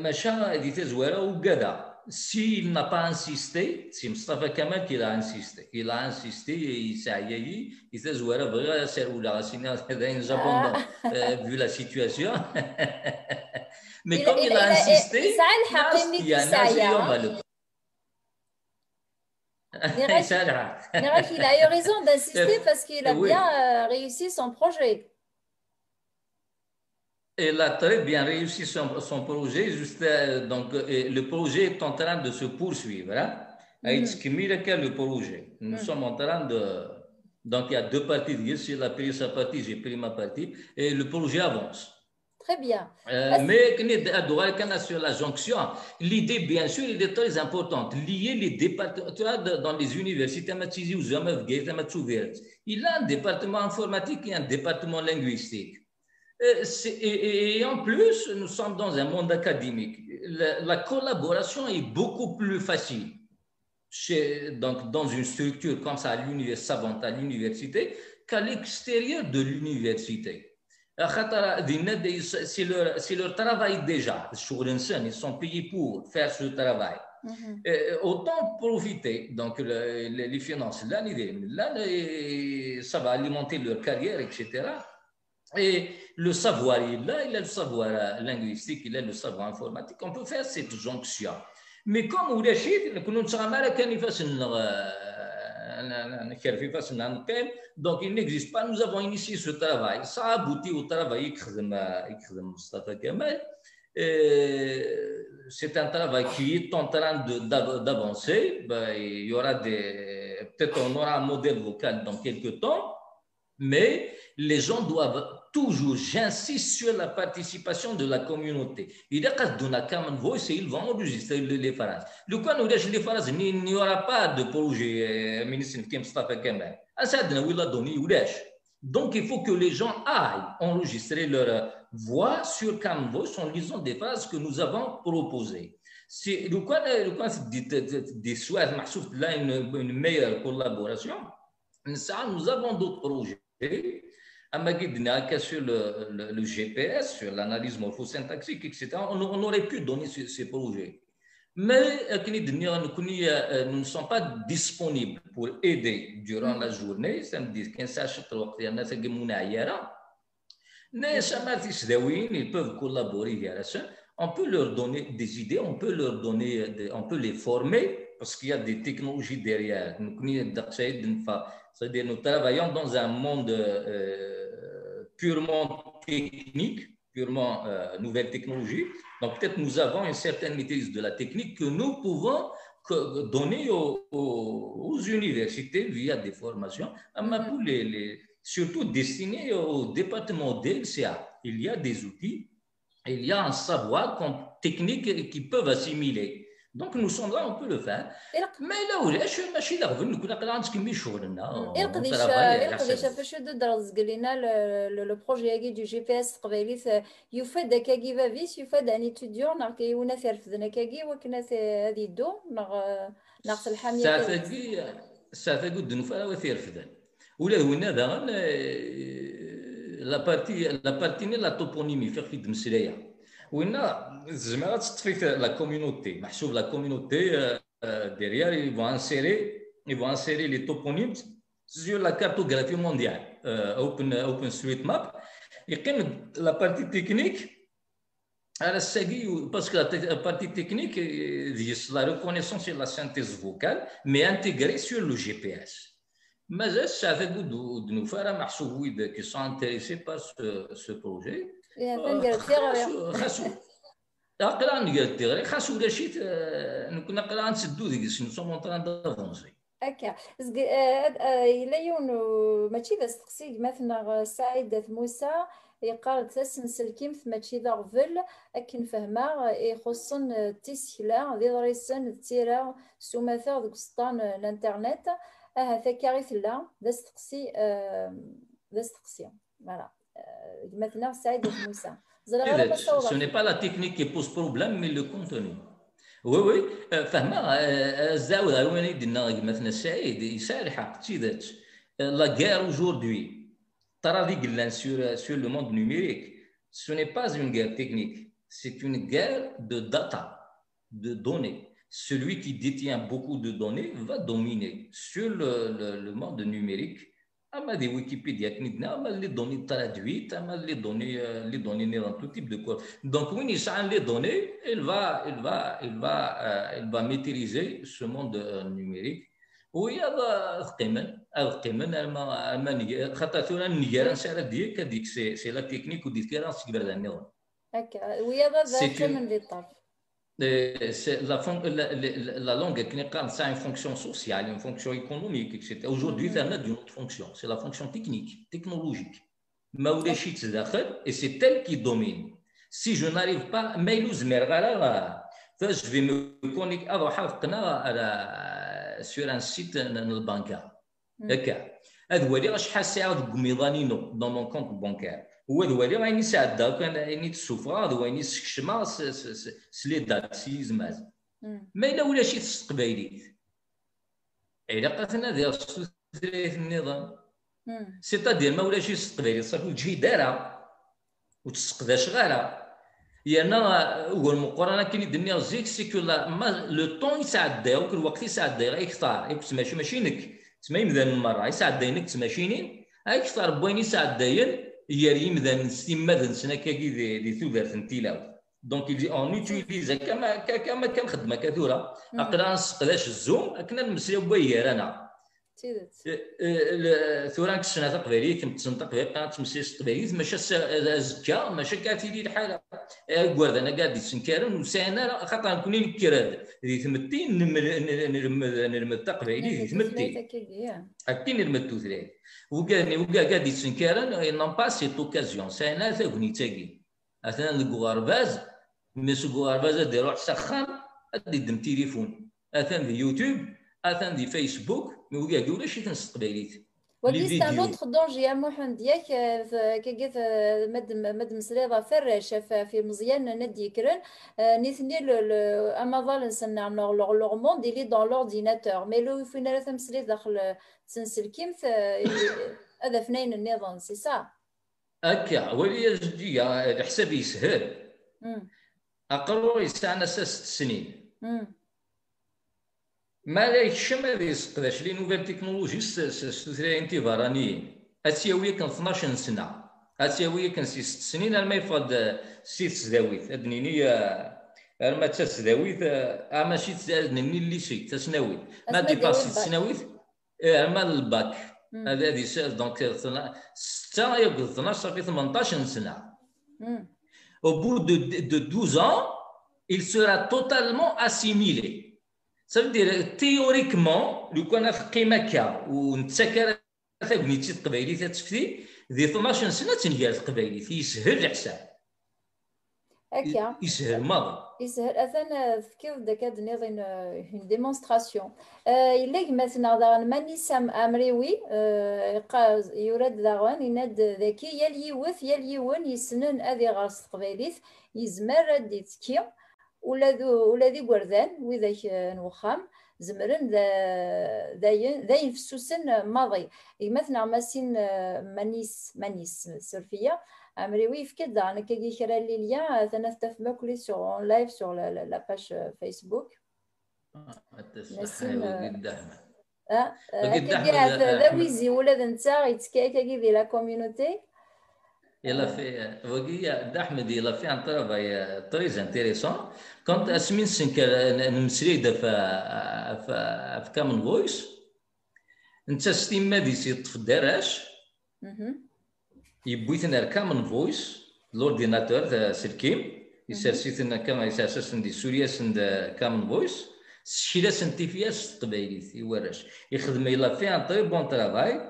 Machin, dit Zouera ou Gada s'il n'a pas insisté, c'est Mustafa Kamal qui l'a insisté. Il a insisté et il s'est aillé. Il s'est joué à la dans le Japon, ah. euh, vu la situation. Mais comme il a insisté, il y a un il a eu raison d'insister parce qu'il a bien euh, réussi son projet. Elle a très bien réussi son, projet. Juste, euh, donc, euh, le projet est en train de se poursuivre. Hein. Mm-hmm. le projet. Nous mm. sommes en train de. Donc, il y a deux parties. Il a pris sa partie, j'ai pris ma partie. Et le projet avance. Très bien. Euh, ah, mais Euh, mais sur la jonction, l'idée, bien sûr, est très importante. Lier les départements dans les universités, il y a un département informatique et un département linguistique. Et, en plus, nous sommes dans un monde académique. La, collaboration est beaucoup plus facile. Chez, donc, dans une structure comme ça, à l'université savante, à l'université, qu'à l'extérieur de l'université. C'est leur, leur, travail déjà. Ils sont payés pour faire ce travail. Mhm. autant profiter, donc les finances, l'année, ça va alimenter leur carrière, etc. Et le savoir, il a, il a le savoir euh, linguistique, il a le savoir informatique. On peut faire cette jonction. Mais comme donc il n'existe pas. Nous avons initié ce travail. Ça a abouti au travail euh, C'est un travail qui est en train d'avancer. Ben, il y aura des, peut-être on aura un modèle vocal dans quelques temps, mais les gens doivent toujours, j'insiste sur la participation de la communauté. Il vont enregistrer les phrases. Le quoi les phrases, il n'y aura pas de projet euh, ministre ah, donc, il faut que les gens aillent enregistrer leur voix sur Voice en lisant des phrases que nous avons proposées. Si le coin des souhaits, y une, une meilleure collaboration, ça, nous avons d'autres projets sur le, le, le, GPS, sur l'analyse morphosyntaxique, etc., on, aurait pu donner ces, projets. Mais euh, euh, euh, nous ne sommes pas disponibles pour aider durant la journée. Ça me dit qu'un ils peuvent collaborer. On peut leur donner des idées, on peut leur donner, on peut les former parce qu'il y a des technologies derrière. nous travaillons dans un monde purement technique, purement euh, nouvelle technologie. Donc peut-être nous avons une certaine maîtrise de la technique que nous pouvons donner aux, universités via des formations, mais mm-hmm. pour les, surtout destinées au département DLCA. Il y a des outils, il y a un savoir technique qui peuvent assimiler. دونك نو سوم لا اون بو لو فير ما لا ولاش ماشي لا غبن عندك قاعد شغل شغلنا يلقديش يلقديش فاش دد رزق لينا لو بروجي هاكي دو جي بي اس قبيليت يفاد كاكي فافيس يفاد ان ايتيديون نار كيونا ترفدنا كاكي وكنا هادي دو نغ نغ الحاميه ساعتاكي ساعتاكي الدنفا وثيرفدن ولا هنا داغن لا بارتي لا بارتيني لا توبونيمي فيغ كي دمسلايه Oui, la communauté. la communauté derrière, ils vont insérer, ils vont les toponymes sur la cartographie mondiale (Open OpenStreetMap). la partie technique parce que la partie technique c'est la reconnaissance et la synthèse vocale, mais intégrée sur le GPS. Mais ça, c'est de nous faire un tous qui sont intéressés par ce projet. فنقرا التيغري خاصو اقرا خاصو ولا شي نكون اقرا نسدو ديك شنو سومون تران دافونسي هكا آه، آه، الا يون ماشي ذا استقسي مثلا سعيد موسى يقال تسنسل كيمث ماشي ذا غفل اكن فهما يخصن التسهيلا ذي ضريسن التيرا سوماثا ذوك سطان الانترنت اها ثكاري ثلا ذا استقسي ذا استقسي فوالا Euh, maintenant eh ben, Ce n'est pas la technique qui pose problème, mais le contenu. Oui, oui. Euh, la guerre aujourd'hui euh, sur le monde numérique ce n'est pas une guerre technique c'est une guerre de data de données celui qui détient beaucoup de données va dominer sur le monde numérique Ama des Wikipédia, ama les données traduites, les données, euh, les données tout type de quoi. Donc, oui, les données, elle va, elle va, elle va, euh, elle va ce monde euh, numérique. وهي القمن القمن خاطر la la, la, la, langue ça a une fonction sociale, une fonction économique, etc. Aujourd'hui, ça mm-hmm. a une autre fonction, c'est la fonction technique, technologique. Mm-hmm. Et c'est elle qui domine. Si je n'arrive pas, ah je vais me connecter ah, bah, ah, bah, bah, sur un site euh, bancaire. Mm-hmm. Dans mon compte bancaire. هو الوالي والي غاين يسعد كان غاين يتسوفغا هو وين يسكشما سلي دات سي ما الا ولا شي تستقبايليت الا قاتلنا ذي النظام سي تادير ما ولا شي تستقبايليت صافي وتجي دارها وتسقداش غيرها انا هو المقارنه كاين الدنيا زيك سيكو ما لو طون يسعد وكل الوقت يسعد يكثر يكثر ماشي ماشي نك تما يمدان المره يسعد نك تماشينين اكثر بوين يسعد داين يار يمدان سيمادنسن هكاكي دي tudert ثوبر تنتيلاو دونك يجي اون يوتيليز كما كما كنخدمها كثوره اقدر نسقلاش الزوم كنا نمسيو بها رانا ثورا كشنا تقبيليت كنت تنطق قناه تمسيس تقبيليت ماشي زكا ماشي كاتي لي الحاله كواد انا قاعد نكارن وسانا خاطر نكون نكراد ذي ثمتي نلمد نلمد تقبيلي ذي ثمتي اكيد نلمد توثري وكاني وكا قاعد نكارن نون با سيت اوكازيون سانا ثغني تاكي اثنا ديك غرباز مي سو غرباز ديروح سخان ادي دم تليفون اثن في يوتيوب اثن في فيسبوك مي وكاع شي تنسى تقبايليت ولي سي نوتخ دونجي يا محمد ياك كي مد مد مسريضه فراش في مزيان ندي كرن آه، نيثني لو اما ظل نسنع لوغ لوغ موند اللي دون لورديناتور مي لو فينا راه تمسلي داخل كيم هذا فنين النظام سي سا هكا ولي جدي حسابي سهل اقرو يسعنا ست سنين مم. ما هذا كان 12 كان ماشي الباك هذه دونك 6 18 Au bout de 12 ans, il sera totalement assimilé. صافي دير تيوريكمون لو كان قيمه كا ونتسكر تاغنيتي القبايليه تفتي دي 12 سنه تنهي القبايليه يسهل الحساب هكا يسهل ماذا يسهل اذن فكر داك هاد اون ديمونستراسيون الا مثلا داغن ماني سام امريوي يورد داغن يناد ذكي يا اليوث يا اليون يسنن اذي غرس تقبايليت يزمر رد يتكي ولا ولا ذي وردان وذاك نوخام زمرن داين داين في السوسن ماضي مثلا ماسين مانيس مانيس سورفيا امري وي في كذا انا كي كرا لي ليا انا استف ماكلي سور اون لايف سور لا باج فيسبوك ماسين اه, آه، كي ذا آه، ويزي ولا ذا نتا يتكاكا كي دي لا كوميونيتي Ele احمد vous d'Ahmed, il a fait un travail très intéressant. Quand Asmin Sinker, une série de Common Voice, انت ستيم ما ديسي يطف الدراج يبويتنا الكامن فويس لورديناتور تاع سلكيم يسرسيتنا كما يسرسن دي سوريا سند كامن فويس شيلا سنتيفيا التقبايليت يوراش يخدم يلا في ان تري بون ترافاي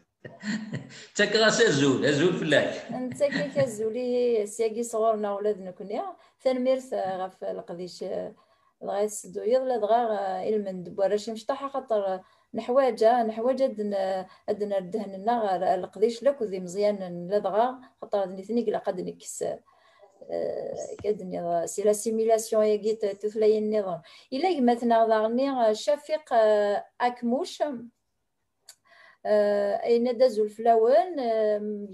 انت غاس الزول الزول فلاك انت كي كزولي سياقي صغورنا ولاد نكوني تنميرت غف القديش دغا يسدو يضلا دغا المند شي مشطحه خاطر نحواجه نحواجه دنا دنا الدهن غير القديش لك وذي مزيان لا دغا خاطر نثني كلا قد نكس كدنيا آه، سي لا سيميلاسيون يا تثلي النظام الا مثلا ضرني شفيق آه، اكموش آه، اين دازو الفلاون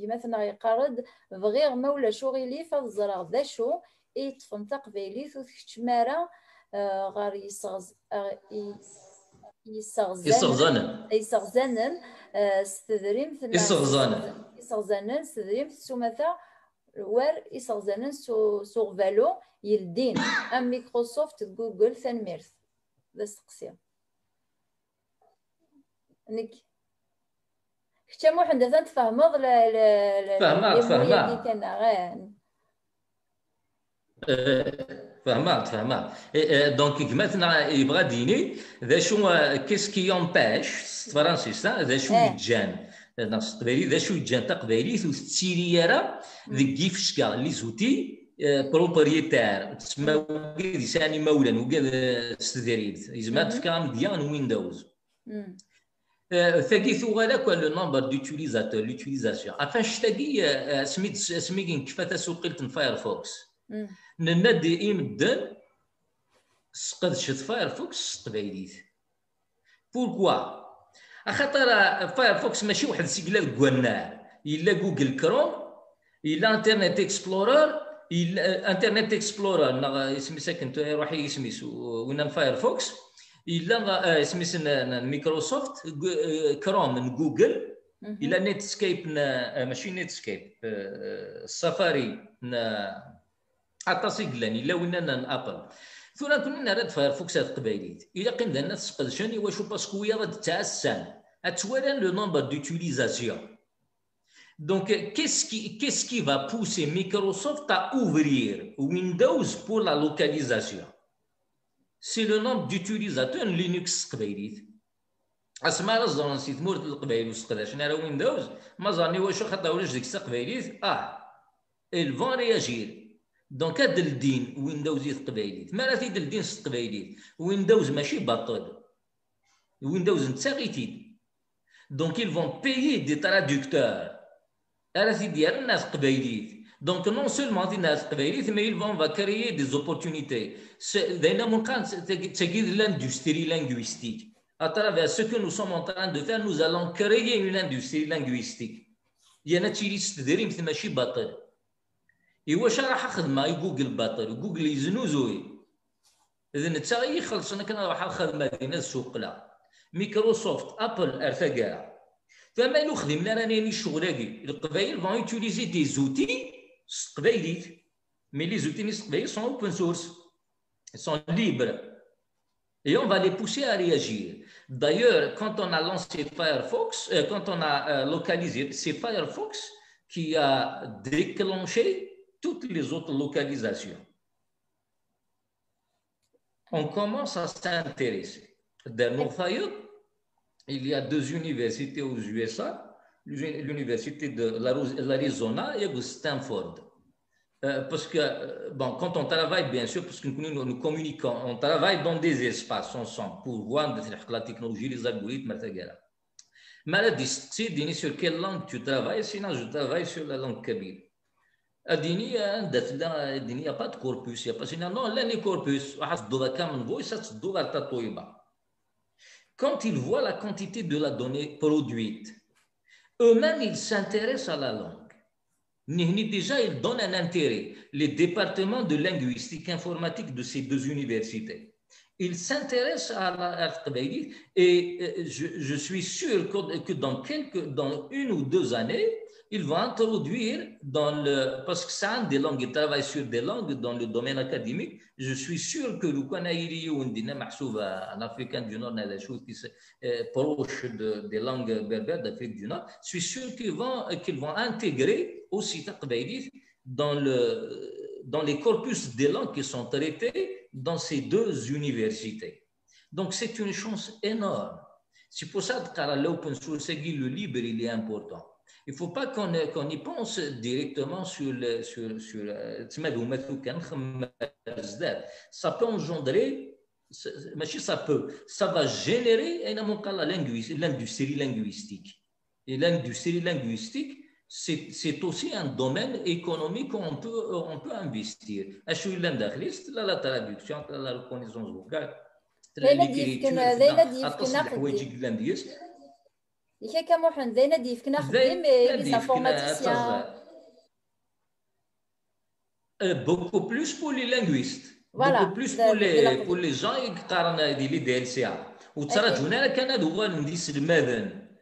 مثلا يقارد بغير ما ولا شغلي داشو ذا شو يطفن تقبيليت وتكتمارا آه، غار يسغز آه، يسغزانن يسغزانن ستدريم يسغزانن يسغزانن ستدريم سمثا وار يسغزانن سوغ فالو يلدين ام ميكروسوفت جوجل ميرث بس قصير نيكي حتى محمد زعما تفهمض فهمات فهمات كان غير فهمات إيه، فهمات إيه، إيه، دونك كما يبغى ديني ذا شو يون باش فرانسيس ذا شو جان ناس القبايلي ذا شو جان تا قبايليت وتسيري ذا ذيك لي زوتي بروبريتير تسمى وكاد مولا مولا وكاد سدريد يزما تفكر مديان ويندوز Euh, fait qu'il faut quoi لوتيليزاسيون nombre شتاقي سميت سميت سميكين كيف تسوقلت فايرفوكس لنا دي يمدن سقدشت فايرفوكس تقبيليت بوركوا خاطر فايرفوكس ماشي واحد سيكلا كوانا الا جوجل كروم الا انترنت اكسبلورر الا انترنت اكسبلورر اسمي ساكن روحي اسمي وين فايرفوكس الا آه، سميس مايكروسوفت آه، كروم من جوجل الا نيتسكيب آه، ماشي نيتسكيب السفاري عطاس يقلان الا وين انا ابل ثم كنا راد فار فوكسات قبايليت الا قيم لنا تسقدشان واش باسكو هي راه تعسان اتوالان لو نومبر دوتيليزاسيون Donc, qu'est-ce qui, qu'est-ce qui va pousser Microsoft à ouvrir Windows pour la localisation سي لو نوم ديتيليزاتور لينكس قبيليت اسمع راه سيت سي تمورت القبايل وسقداشنا راه ويندوز ما زاني واش خاطر ولاش ديك قبيليت اه فون رياجير دونك هاد الدين ويندوز قبيليت ما راه تيد الدين قبيليت ويندوز ماشي باطل ويندوز انت ساقيتي دونك ils فون بيي دي traducteurs راه تيدير الناس قبيليت دونك نون سولمون دينا التقبايلي ثم يلفون فا كريي دي زوبورتونيتي داينا منقان تاكيد لاندستري لانغويستيك à travers ce que nous sommes en train de faire, nous allons créer une industrie linguistique. يانا تيري تدريمت ماشي باطل إوا شرح خدمة جوجل باطل جوجل يزنوزوي إذن تا يخلص أنا كنروح الخدمة دينا السوق لا ميكروسوفت أبل أرثا فما نخدم لنا راني شغلاكي القبايل فون يوتيليزي دي زوتي mais les outils sont open source, ils sont libres. Et on va les pousser à réagir. D'ailleurs, quand on a lancé Firefox, euh, quand on a euh, localisé, c'est Firefox qui a déclenché toutes les autres localisations. On commence à s'intéresser. Dans il y a deux universités aux USA l'université de l'Arizona et de Stanford. Euh, parce que, euh, bon, quand on travaille, bien sûr, parce que nous, communiquons, on travaille dans des espaces ensemble pour voir la technologie, les algorithmes, etc. Mais elle dit, sur quelle langue tu travailles, sinon je travaille sur la langue kabyle. a dit il n'y a pas de corpus. sinon n'y a a واحد الدولار كامل corpus. Ah, quand il voit la quantité de la donnée produite, eux-mêmes, ils s'intéressent à la langue. Déjà, ils donnent un intérêt. Les départements de linguistique informatique de ces deux universités, ils s'intéressent à la et euh, je, suis sûr que, dans, quelques, dans une ou deux années, il va introduire dans le. Parce que ça, des langues, il travaille sur des langues dans le domaine académique. Je suis sûr que le une ou un africain du Nord, chose qui se euh, proche des langues berbères d'Afrique du Nord, je suis sûr qu'ils vont, qu'ils vont intégrer aussi dans, le, dans les corpus des langues qui sont traitées dans ces deux universités. Donc, c'est une chance énorme. C'est pour ça que l'open source, le libre, il est important il ne faut pas qu'on y pense directement sur Sur, ça peut engendrer, mais ça peut, ça va générer l'industrie linguistique. Et l'industrie linguistique, c'est aussi un domaine économique où on peut investir. je La traduction, la reconnaissance vocale. لكي كموحن زينا ديفكنا خدم ليزانفورماتيسيان بوكو بلوس بور لي لانغويست بوكو بلوس بور لي بور لي جاي قارن هذه اللي دي ال سي ا وترى هنا كان هذا هو نديس المدن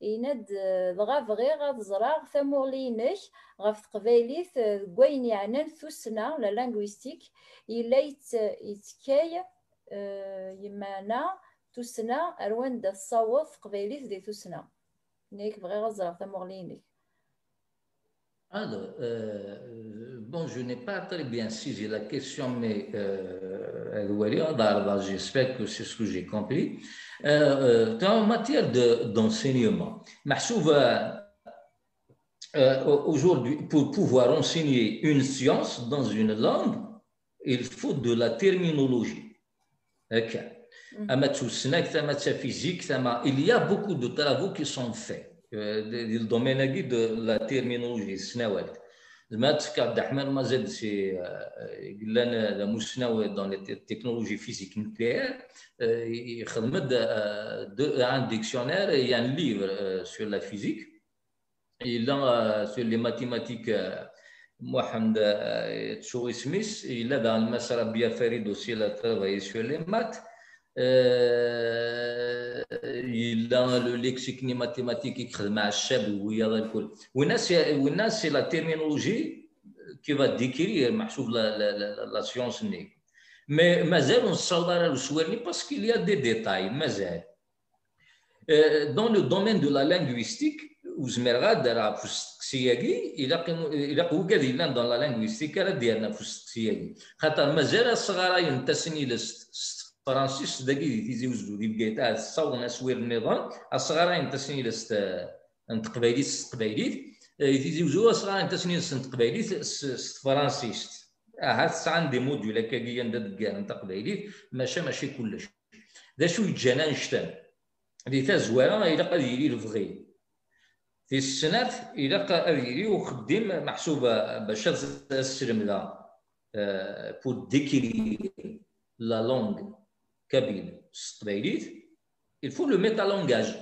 يناد ضغا بغي غاد زراغ ثامورلينيش غاف تقبيليث كوين يعنان ثوسنا ولا لانغويستيك إلا يت يتكاي يمانا ثوسنا أروان دا الصوت قبيليث دي ثوسنا نيك بغي غاد زراغ ثامورلينيش Alors, euh, euh, bon, je n'ai pas très bien saisi la question, mais euh, j'espère que c'est ce que j'ai compris. en matière d'enseignement, ma euh, aujourd'hui, pour pouvoir enseigner une science dans une langue, il faut de la terminologie. Okay. Mm -hmm. Il y a beaucoup de travaux qui sont faits. ديال الدومين كي دو لا تيرمينولوجي السناوات زعما تفكر عبد الرحمن ما زاد شي قال لنا لا مش شناوي دون التكنولوجي فيزيك نوكليير يخدم ان ديكسيونير يان ليفر سور لا فيزيك الا سور لي ماتيماتيك محمد تشوي سميث الا المسربيه فريد اوسي لا ترافاي سور لي مات il a le lexique ni mathématique qui est très c'est la terminologie qui va décrire la, science ni. Mais Mazer, on pas le souvenir parce qu'il y a des détails. dans le domaine de la linguistique, il y a dans la linguistique à la dernière فرانسيس داكي دي تيزي وزدو دي بقيت اه تصاور وير النظام انت سنين لست انت قبايليت ست قبايليت تيزي وزدو انت سنين ست قبايليت ست فرانسيس اه تسعى دي موديول هكاكيا ندقان انت قبايليت ماشي ماشي كلش ذا شو يتجانا نشتان دي تا زواره الى قد يلي الفغي في السنات الى قد يلي وخدم محسوبه باش تسلم لا بور ديكري لا لونغ cabine straight, il faut le mettre à langage.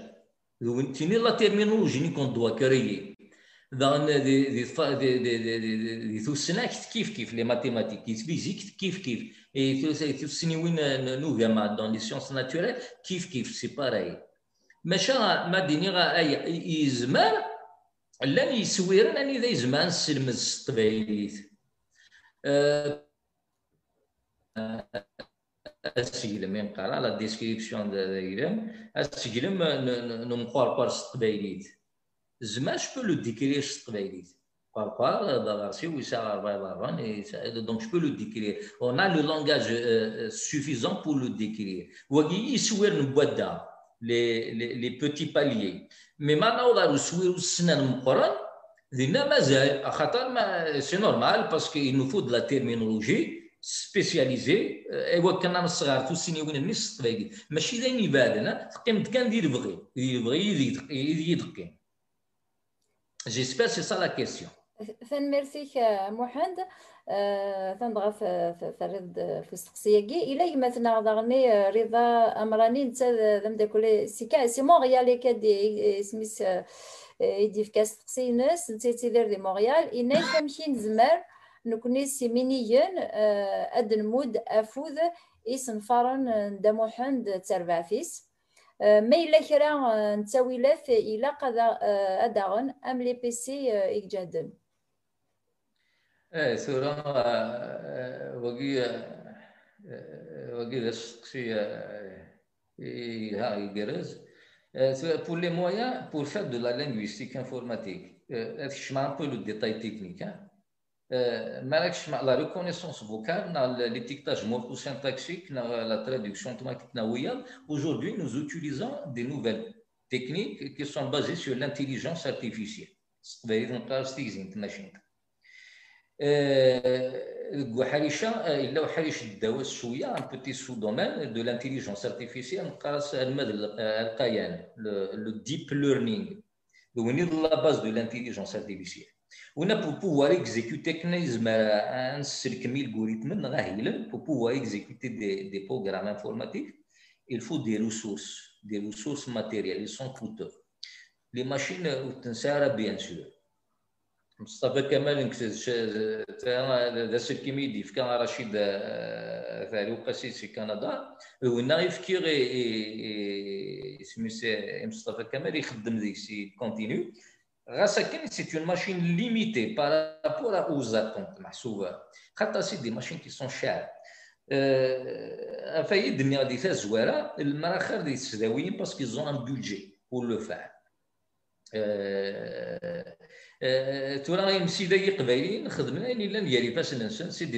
la terminologie qu'on doit créer. Dans les mathématiques, les mathématiques, les physiques, Et dans les sciences naturelles, c'est pareil. Mais ça, ce aseglem même nqara la description de ce qu'il aseglem n umqerqer s des zman je peux le décrire des s teqbaylit qerqer d oui ça va iḍerban donc je peux le décrire on a le langage suffisant pour le décrire wagi iswir n bwadda les petits paliers mais ma nawḍa ar uswir usnan meqqren dinna mazal axaṭer c'est normal parce qu'il nous faut de la terminologie سبيسياليزي ايوا كان انا الصغار توسيني وين ني السطبيقي ماشي داين يبادنا تقيم كان ديال بغي ديال بغي يدي يدقي جيسبير سي سا لا كيسيون ثان ميرسيك محمد تنبغى فرد في السقسياكي الا مثلا داغني رضا امراني نتا مداكل سي كا سي مونريال كادي سميس يدي في كاس السقسي ناس نتا تيدير دي مونغيال اناي كامشي نزمر نكوني سيمينيين اد نمود افوذ يسنفرن دموحن تربافيس ما إلا كرا نتاويلات إلا قضا أداغن أم لي بي سي إكجادن إيه سورة وقي وقي ها يجرز pour les moyens pour faire de la linguistique informatique je mets un peu le détail technique hein. la reconnaissance vocale, l'étiquetage morphosyntaxique, la traduction automatique aujourd'hui nous utilisons des nouvelles techniques qui sont basées sur l'intelligence artificielle. E, un petit sous-domaine de l'intelligence artificielle, euh, le deep learning, la base de l'intelligence artificielle. On pour pouvoir exécuter un algorithme pour pouvoir exécuter des, programmes informatiques, il faut des ressources, des ressources matérielles, elles sont coûteuses. Les machines, euh, bien sûr. مصطفى كمال euh, rachid euh, continue c'est une machine limitée par rapport aux attentes. c'est des machines qui sont chères. Un faillite de le parce qu'ils ont un budget pour le faire. Euh, euh, tu des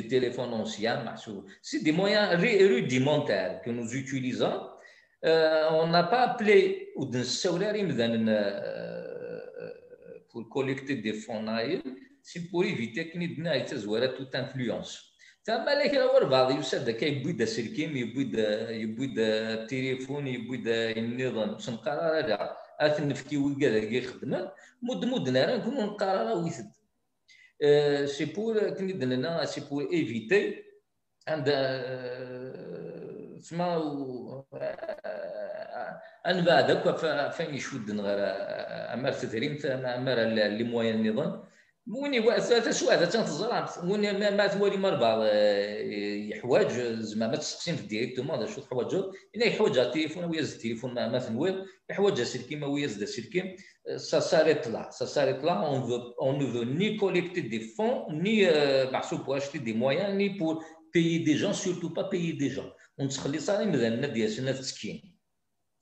téléphones anciens, C'est des moyens rudimentaires que nous utilisons. Euh, on n'a pas appelé ou d'un collecter des fonds c'est pour éviter que nous ayons toute influence. تما لك البعض يوسف هكا يبيد اسلكيم يبيد يبيد التليفون يبيد النظام باش نقرر هذا اث نفكي وكا هكا خدمة مد مد راه نكونو نقرر ويثد سي بور كني دنا سي بور ايفيتي عند تسمى ان بعد هكا فين يشد غير اما آه، تدريم اما لي موان النظام وني ثلاثه سوايع ثلاثه تنتظر وني ما تولي مربع آه، يحواج زعما ما تسقسين في ديريكتومون شو تحواج الا يحواج التليفون ويز التليفون ما تنوير يحواج السلكيم ويز سلكي سا ساري لا سا ساري لا اون نو فو ني كوليكتي دي فون ني بحسو بو اشتي دي موايان ني بور بيي دي جون سورتو با بيي دي جون ونتخلي صار ديال ديالنا تسكين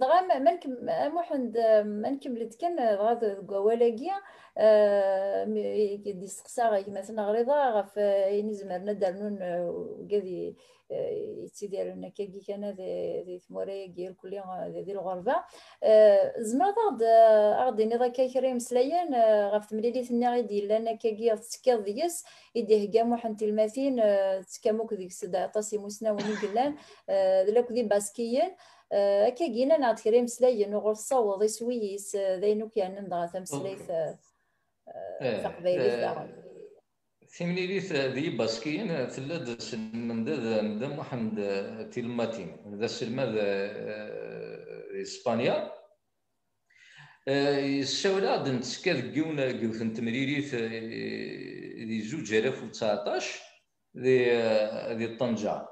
دغا محمد ما نكملت كان أه، دغا كوالاكي دي استقصا مثلا غريضه غف أه، يعني زمرنا دارنون وكادي أه، يتيدير لنا كاكي كان ذي ثموريا كير كل ذي الغربه زمرت غاد غاد نضا كاكري مسلايان غف تمليليت غيدي تسكر ديس يدي هكا محمد تلماثين ديك مسنا ذي باسكيين هكا آه، قينا نعاد كريم مسلاين وغور صوض يسويس داين آه، كيان يعني دغا تمسليت تقبيليت آه، داغون تيمليليت ذي باسكين ثلاث من دا من دا محمد تيلماتين ذا سلماد اسبانيا يساول عاد نتسكا ديك يون قلت تمريريت ذي زوج الاف وتسعطاش ذي ذي طنجة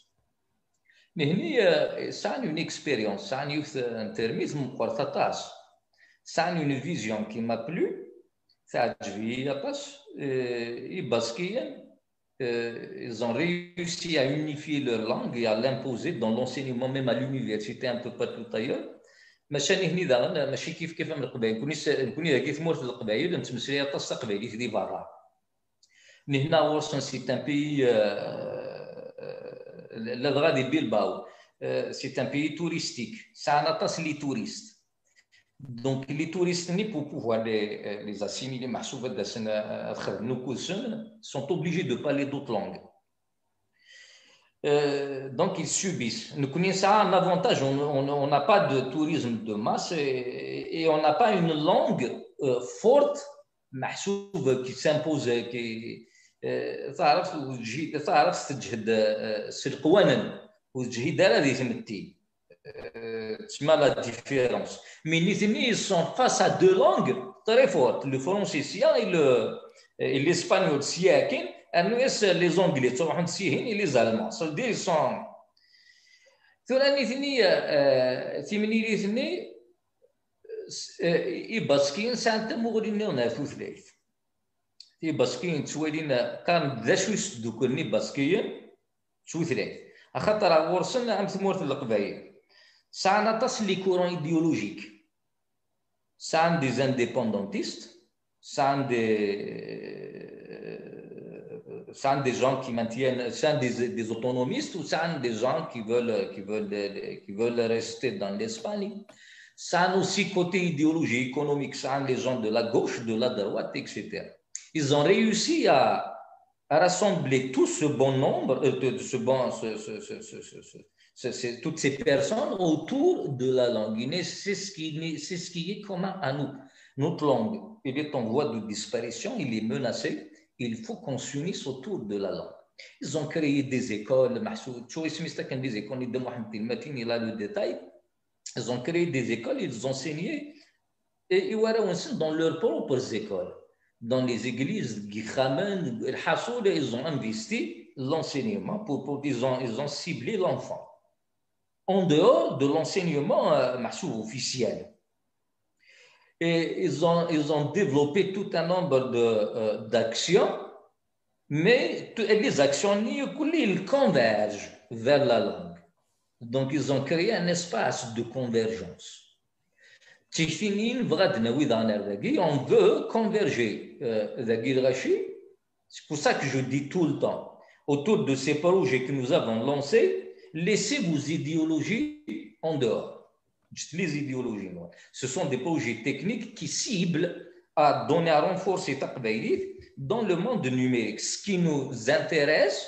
Mais ça a une expérience, ça a eu un termisme pour Ça a une vision qui m'a plu. Ça a eu une vision. Et les ils ont réussi à unifier leur langue et à l'imposer dans l'enseignement, même à l'université, un peu partout ailleurs. Mais je ne sais pas si je suis un peu plus de temps. Je ne sais pas si je suis un peu plus de temps. Je ne sais pas si je suis un pays euh, de Bilbao, eh, c'est un pays touristique. Ça a les touristes. Donc, les touristes, ni pour pouvoir les, euh, les assimiler, euh, sont obligés de parler d'autres langues. Euh, donc, ils subissent. Nous connaissons ça un avantage. On n'a pas de tourisme de masse et, on n'a pas une langue forte qui s'impose, qui, آه، تعرف وتجهد تعرف تجهد سي القوانين وتجهد راه اللي تمتي تسمى لا ديفيرونس مي نيتني سون فاس ا دو لونغ تري فور لو فرونسي فرونسيسيان اي لو اي ليسبانيول سياكين انو اس لي زونغلي تروحون تسيهين اي لي زالمان دي سون ثورا نيتني ثمني ثني اي باسكين سانتا مغريني ونافوث ليث les ttwalin kan d des indépendantistes des des gens qui maintiennent sans des, autonomistes ou sans des gens qui veulent qui veulent qui veulent rester dans l'Espagne sans aussi côté idéologie économique sans les gens de la gauche de la droite etc ils ont réussi à, rassembler tout ce bon nombre, euh, ce bon, toutes ces personnes autour de la langue C'est ce qui, c'est ce qui est commun à nous. Notre langue, est en voie de disparition, il est menacé. Il faut qu'on s'unisse autour de la langue. Ils ont créé des écoles, il a le détail. Ils ont créé des écoles, ils ont enseigné et dans leurs propres écoles dans les églises, ils ont investi l'enseignement, pour, pour, ils, ont, ciblé l'enfant. En dehors de l'enseignement euh, officiel. Et ils ont, développé tout un nombre euh, d'actions, mais les actions ils convergent vers la langue. Donc, ils ont créé un espace de convergence on veut converger euh, C'est pour ça que je dis tout le temps, autour de ces projets que nous avons lancés, laissez vos idéologies en dehors. Juste les idéologies. Ce sont des projets techniques qui ciblent à donner à renforcer Taqbayrit dans le monde numérique. Ce qui nous intéresse,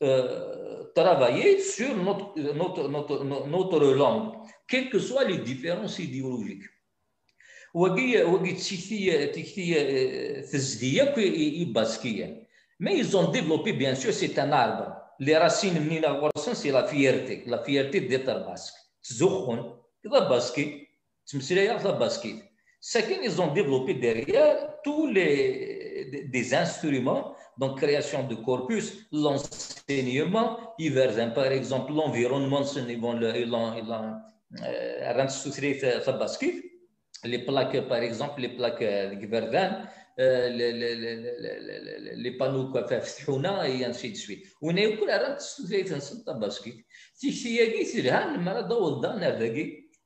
Euh, travailler sur notre, notre, notre, notre, langue, quelles que soient les différences idéologiques. Euh, Mais ils ont développé, bien sûr, c'est un arbre. Les racines, c'est la fierté, la fierté d'être basque. C'est qu'ils ont développé derrière tous les des instruments donc, création de corpus, l'enseignement, par exemple, l'environnement, les plaques, par exemple, les plaques Gverdan, les panneaux Kafafhuna et ainsi de suite. On est au courant de la Tabaski. Si je suis ici, je suis là, je suis là, je suis là,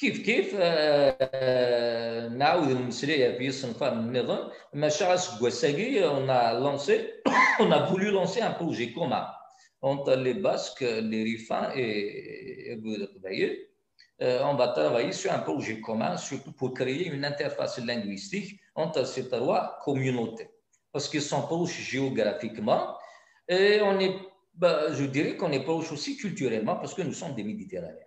Kif-kif, نعاود a voulu lancer un projet commun lancé, on a voulu lancer un entre les Basques, les Riffins et, et Guadeloupe. Euh, on va travailler sur un projet commun, surtout pour créer une interface linguistique entre ces trois communautés, parce qu'ils sont proches géographiquement et on est, bah, je dirais qu'on est proches aussi culturellement, parce que nous sommes des Méditerranéens.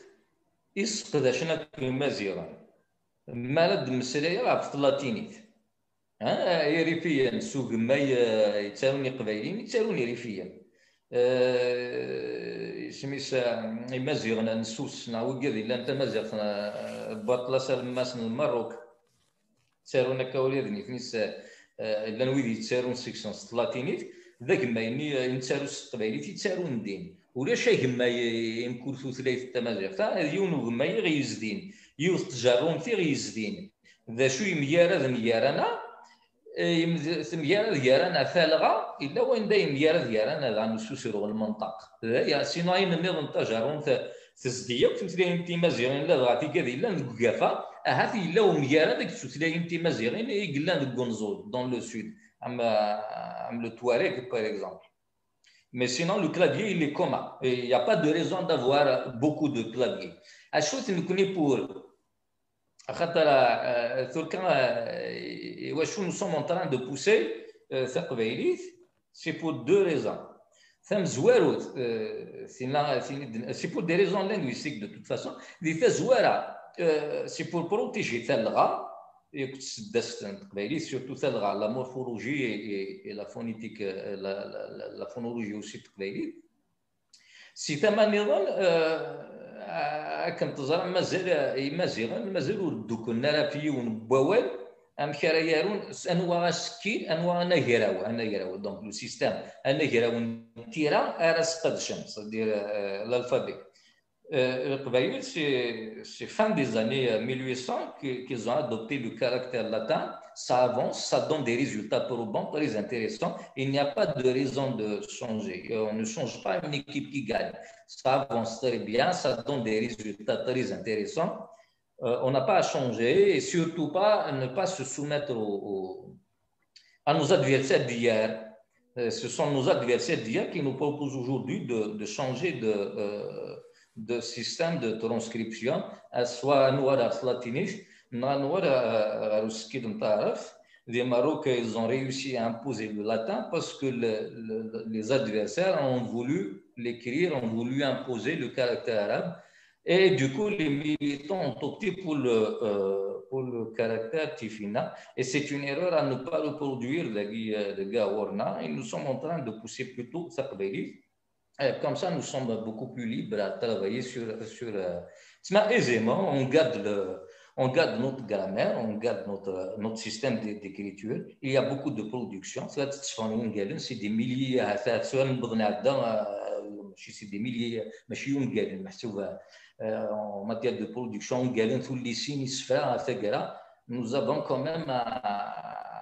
يسقدشنا في المزيرة مالد لد مسلية لا في اللاتينيت ها يريفيا سوق ما يتالوني قبيلين يتالوني ريفيا سميس آه، المزيرة نسوس نعوقر إلا أنت مزيرة آه، بطلة سلماس المروك تالونا كوليرني فنسا آه، إلا نويدي تالون سيكسون في اللاتينيت ذاك ما يني ينتالوس قبيلين يتالون دين ولاش يهما يمكرثو ثلاث تمازيغت يون وما غيزدين يوث تجرمتي غيزدين ذا شو يميارا ميارانا ميارا ديارانا ثالغه الا وين دا ميارا ديارانا ذا نسوس المنطق ذا يا سيناين نظن تجرمت تزديق تمثلاين تيمازيغين لا غاتي كذي لا نكافا اهات الا وميارا ديك تمثلاين تيمازيغين يقلان ديك دون لو سود اما عم لو تواريك باغ اكزومبل Mais sinon, le clavier, il est commun. Et il n'y a pas de raison d'avoir beaucoup de claviers. La chose que je pour. Euh, euh, euh, nous sommes en train de pousser c'est pour deux raisons. C'est pour des raisons linguistiques de toute façon. C'est pour protéger celle-là. كنت هذا التقبايليت سورتو تلغى لا مورفولوجي اي لا فونيتيك لا فونولوجي اوسي هذا سي تما نظام كنت تزرع مازال مازال مازال ردوكنا راه في هذا بوال امك راه يارون انوا هذا سكين انوا انا هيراو انا هيراو دونك لو سيستيم انا هيراو تيرا راه سقد الشمس ديال الالفابي Euh, c'est fin des années 1800 euh, qu'ils ont adopté le caractère latin. Ça avance, ça donne des résultats pour le très intéressants. Il n'y a pas de raison de changer. Euh, on ne change pas une équipe qui gagne. Ça avance très bien, ça donne des résultats très intéressants. on n'a pas à changer et surtout pas ne pas se soumettre à nos adversaires d'hier. Ce sont nos adversaires d'hier qui nous proposent aujourd'hui de, changer de de système de transcription soit نورا à اللاتينيش russe. les Marocains ils ont réussi à imposer le latin parce que les adversaires ont voulu l'écrire, ont voulu imposer le caractère arabe. Et du coup, les militants ont opté pour le, euh, pour le caractère Tifina. Et c'est une erreur à ne pas reproduire, le de Et nous sommes en train de pousser plutôt Sakbeli euh, comme ça, nous sommes beaucoup plus libres à travailler sur. sur euh, aisément, on garde, le, on garde notre grammaire, on garde notre, notre système d'écriture. Il y a beaucoup de production. C'est des milliers, euh, c'est des milliers, en matière de production, les nous avons quand même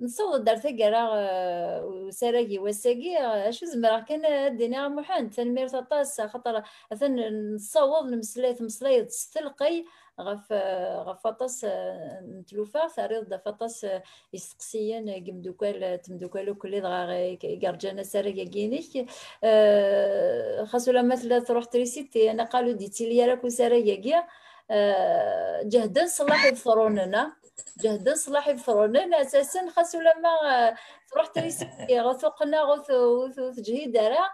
نصوت دار ثقرا وساراقي آه، وساقي آه، اش زمرا كان دينا محان تنمير طاس خاطر اثن نصوض نمسليت مصليت تستلقي غف آه، غفطس نتلوفا ثريض دفطس يسقسيا كمدوكال تمدوكالو كل دغا كارجانا ساراقي كينيك خاصو لما ثلاث تروح تريسيتي انا قالو ديتي ليا راكو ساراقي جهدا صلاح يضطروننا جهد صلاح يفرون انا اساسا خاصو لما آه، تروح تريسي غثقنا آه، غث تجهيد راه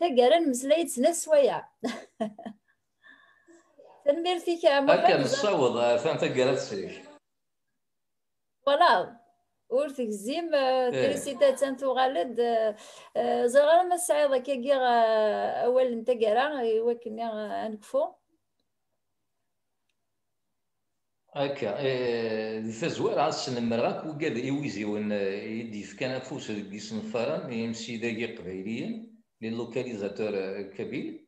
ثقرا مزلايت سنا سوايع تنميرتي كامل هكا نصوض آه، ثان ثقرا تسيك فوالا ور زيم تريسيتا إيه. تانتو غالد زغرا ما السعيدة كي غير اول نتا كارا يوكني غنكفو هكا في زوار عاد سن نمرغك وقاد وان يدي في فكان أفوس ديك يسنفران يمشي داكي قبايليا لي لوكاليزاتور كبير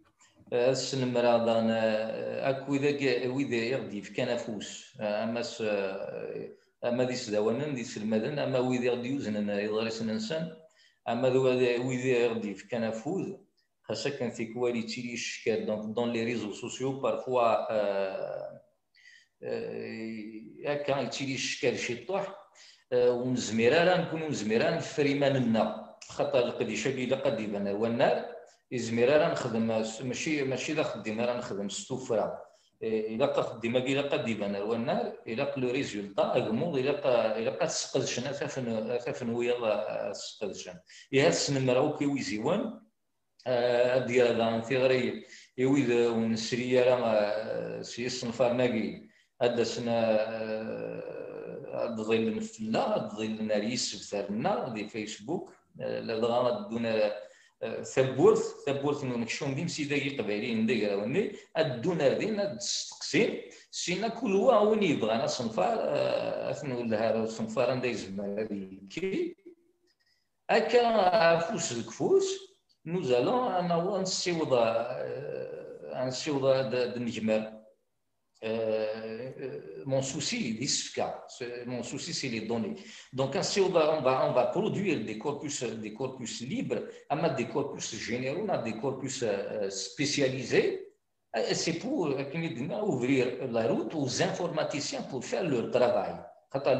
السنمرة دان أكو إذا وإذا يغدي في كان فوس أما س أما ديس سداوانا ذي سلمادن أما وإذا يغدي انا يضرس الانسان أما ذو وإذا يغدي في كان فوس خاصك كان في كوالي تيلي الشكال دونك دون لي ريزو سوسيو بارفوا آه، هكا تيلي الشكال شي طوح آه، ومزمير راه نكونوا نفري ما ايماننا خاطر القديشه اللي قد يبان هو النار يزمير راه نخدم ماشي ماشي لا خديمه راه نخدم السفره آه، الا خديمه كي قا يبان هو النار الا لو ريزولطا اغموض الا الا تسقدشن اثافن اثافن ويا تسقدشن يا إيه، سنمرا كي ويزيوان ديال هذا في غري يويد ونسري راه سي الصنفار ناقي هذا سنا آه، هاد ظل نفلنا هاد ظل ناريس بثالنا دي فيسبوك آه، دون آه، ثبورث ثبورث ثبورت نكشون ديم سيدا يقبالين ديك راوني ادونا دين هاد السقسيم سينا كل وا وين يبغى انا صنفار اثنو لها صنفار عندها زمان هذه كي هكا فوس الكفوس نوزالون انا وانسيوضا انسيوضا هاد Euh, euh, mon souci est mon souci c'est les données. Donc hein, si on va, on va, produire des corpus, des corpus libres, on des corpus généraux, on a des corpus euh, spécialisés. C'est pour ouvrir la route aux informaticiens pour faire leur travail.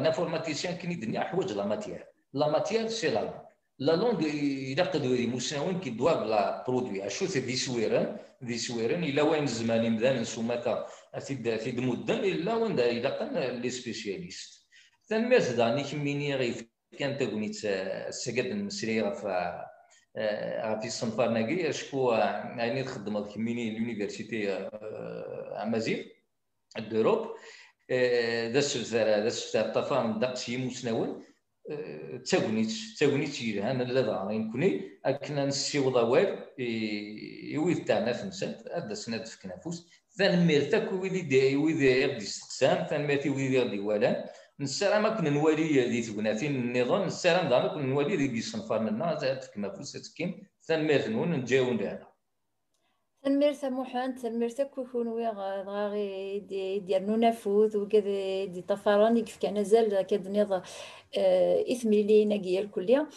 L'informaticien qui a la matière. La matière, c'est la langue. La langue, il a des moussins qui doivent la produire. La chose, des hein. il y a des اسيد اسيد الدم الا وندا الا كان لي سبيسياليست تنماس داني كميني غير كان تاغونيت السكاد المسري غف غف الصنفار ناكي اشكو يعني تخدم كميني لونيفرسيتي آه، امازيغ دوروب داس السبتر آه، ذا السبتر طفام دقسي مسنون آه، تاغونيت تاغونيت انا لا ضاغين كوني اكنا نسيوض اوال يويد تاعنا في مسات هذا سناد في كنافوس تنميرت تاك ويدي ويدي غدي استقسام تنميرت ويدي غدي والان نسالم كنا نوالي ذي ثبناتي النظام نسالم دعنا كنا نوالي ذي قيصن فارن النازع تكما فلسة تكيم تنميرت نون نجاون دعنا تنميرت موحان تنميرت كوكون ويغ غاغي ديال نونافوذ وكذا دي طفران يكفك انا زال كذا نظام اه اثمي لينا كيا الكلية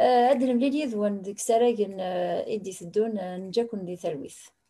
هاد الملي ذوان ديك ساراكن ادي سدون نجاكم دي ثلويث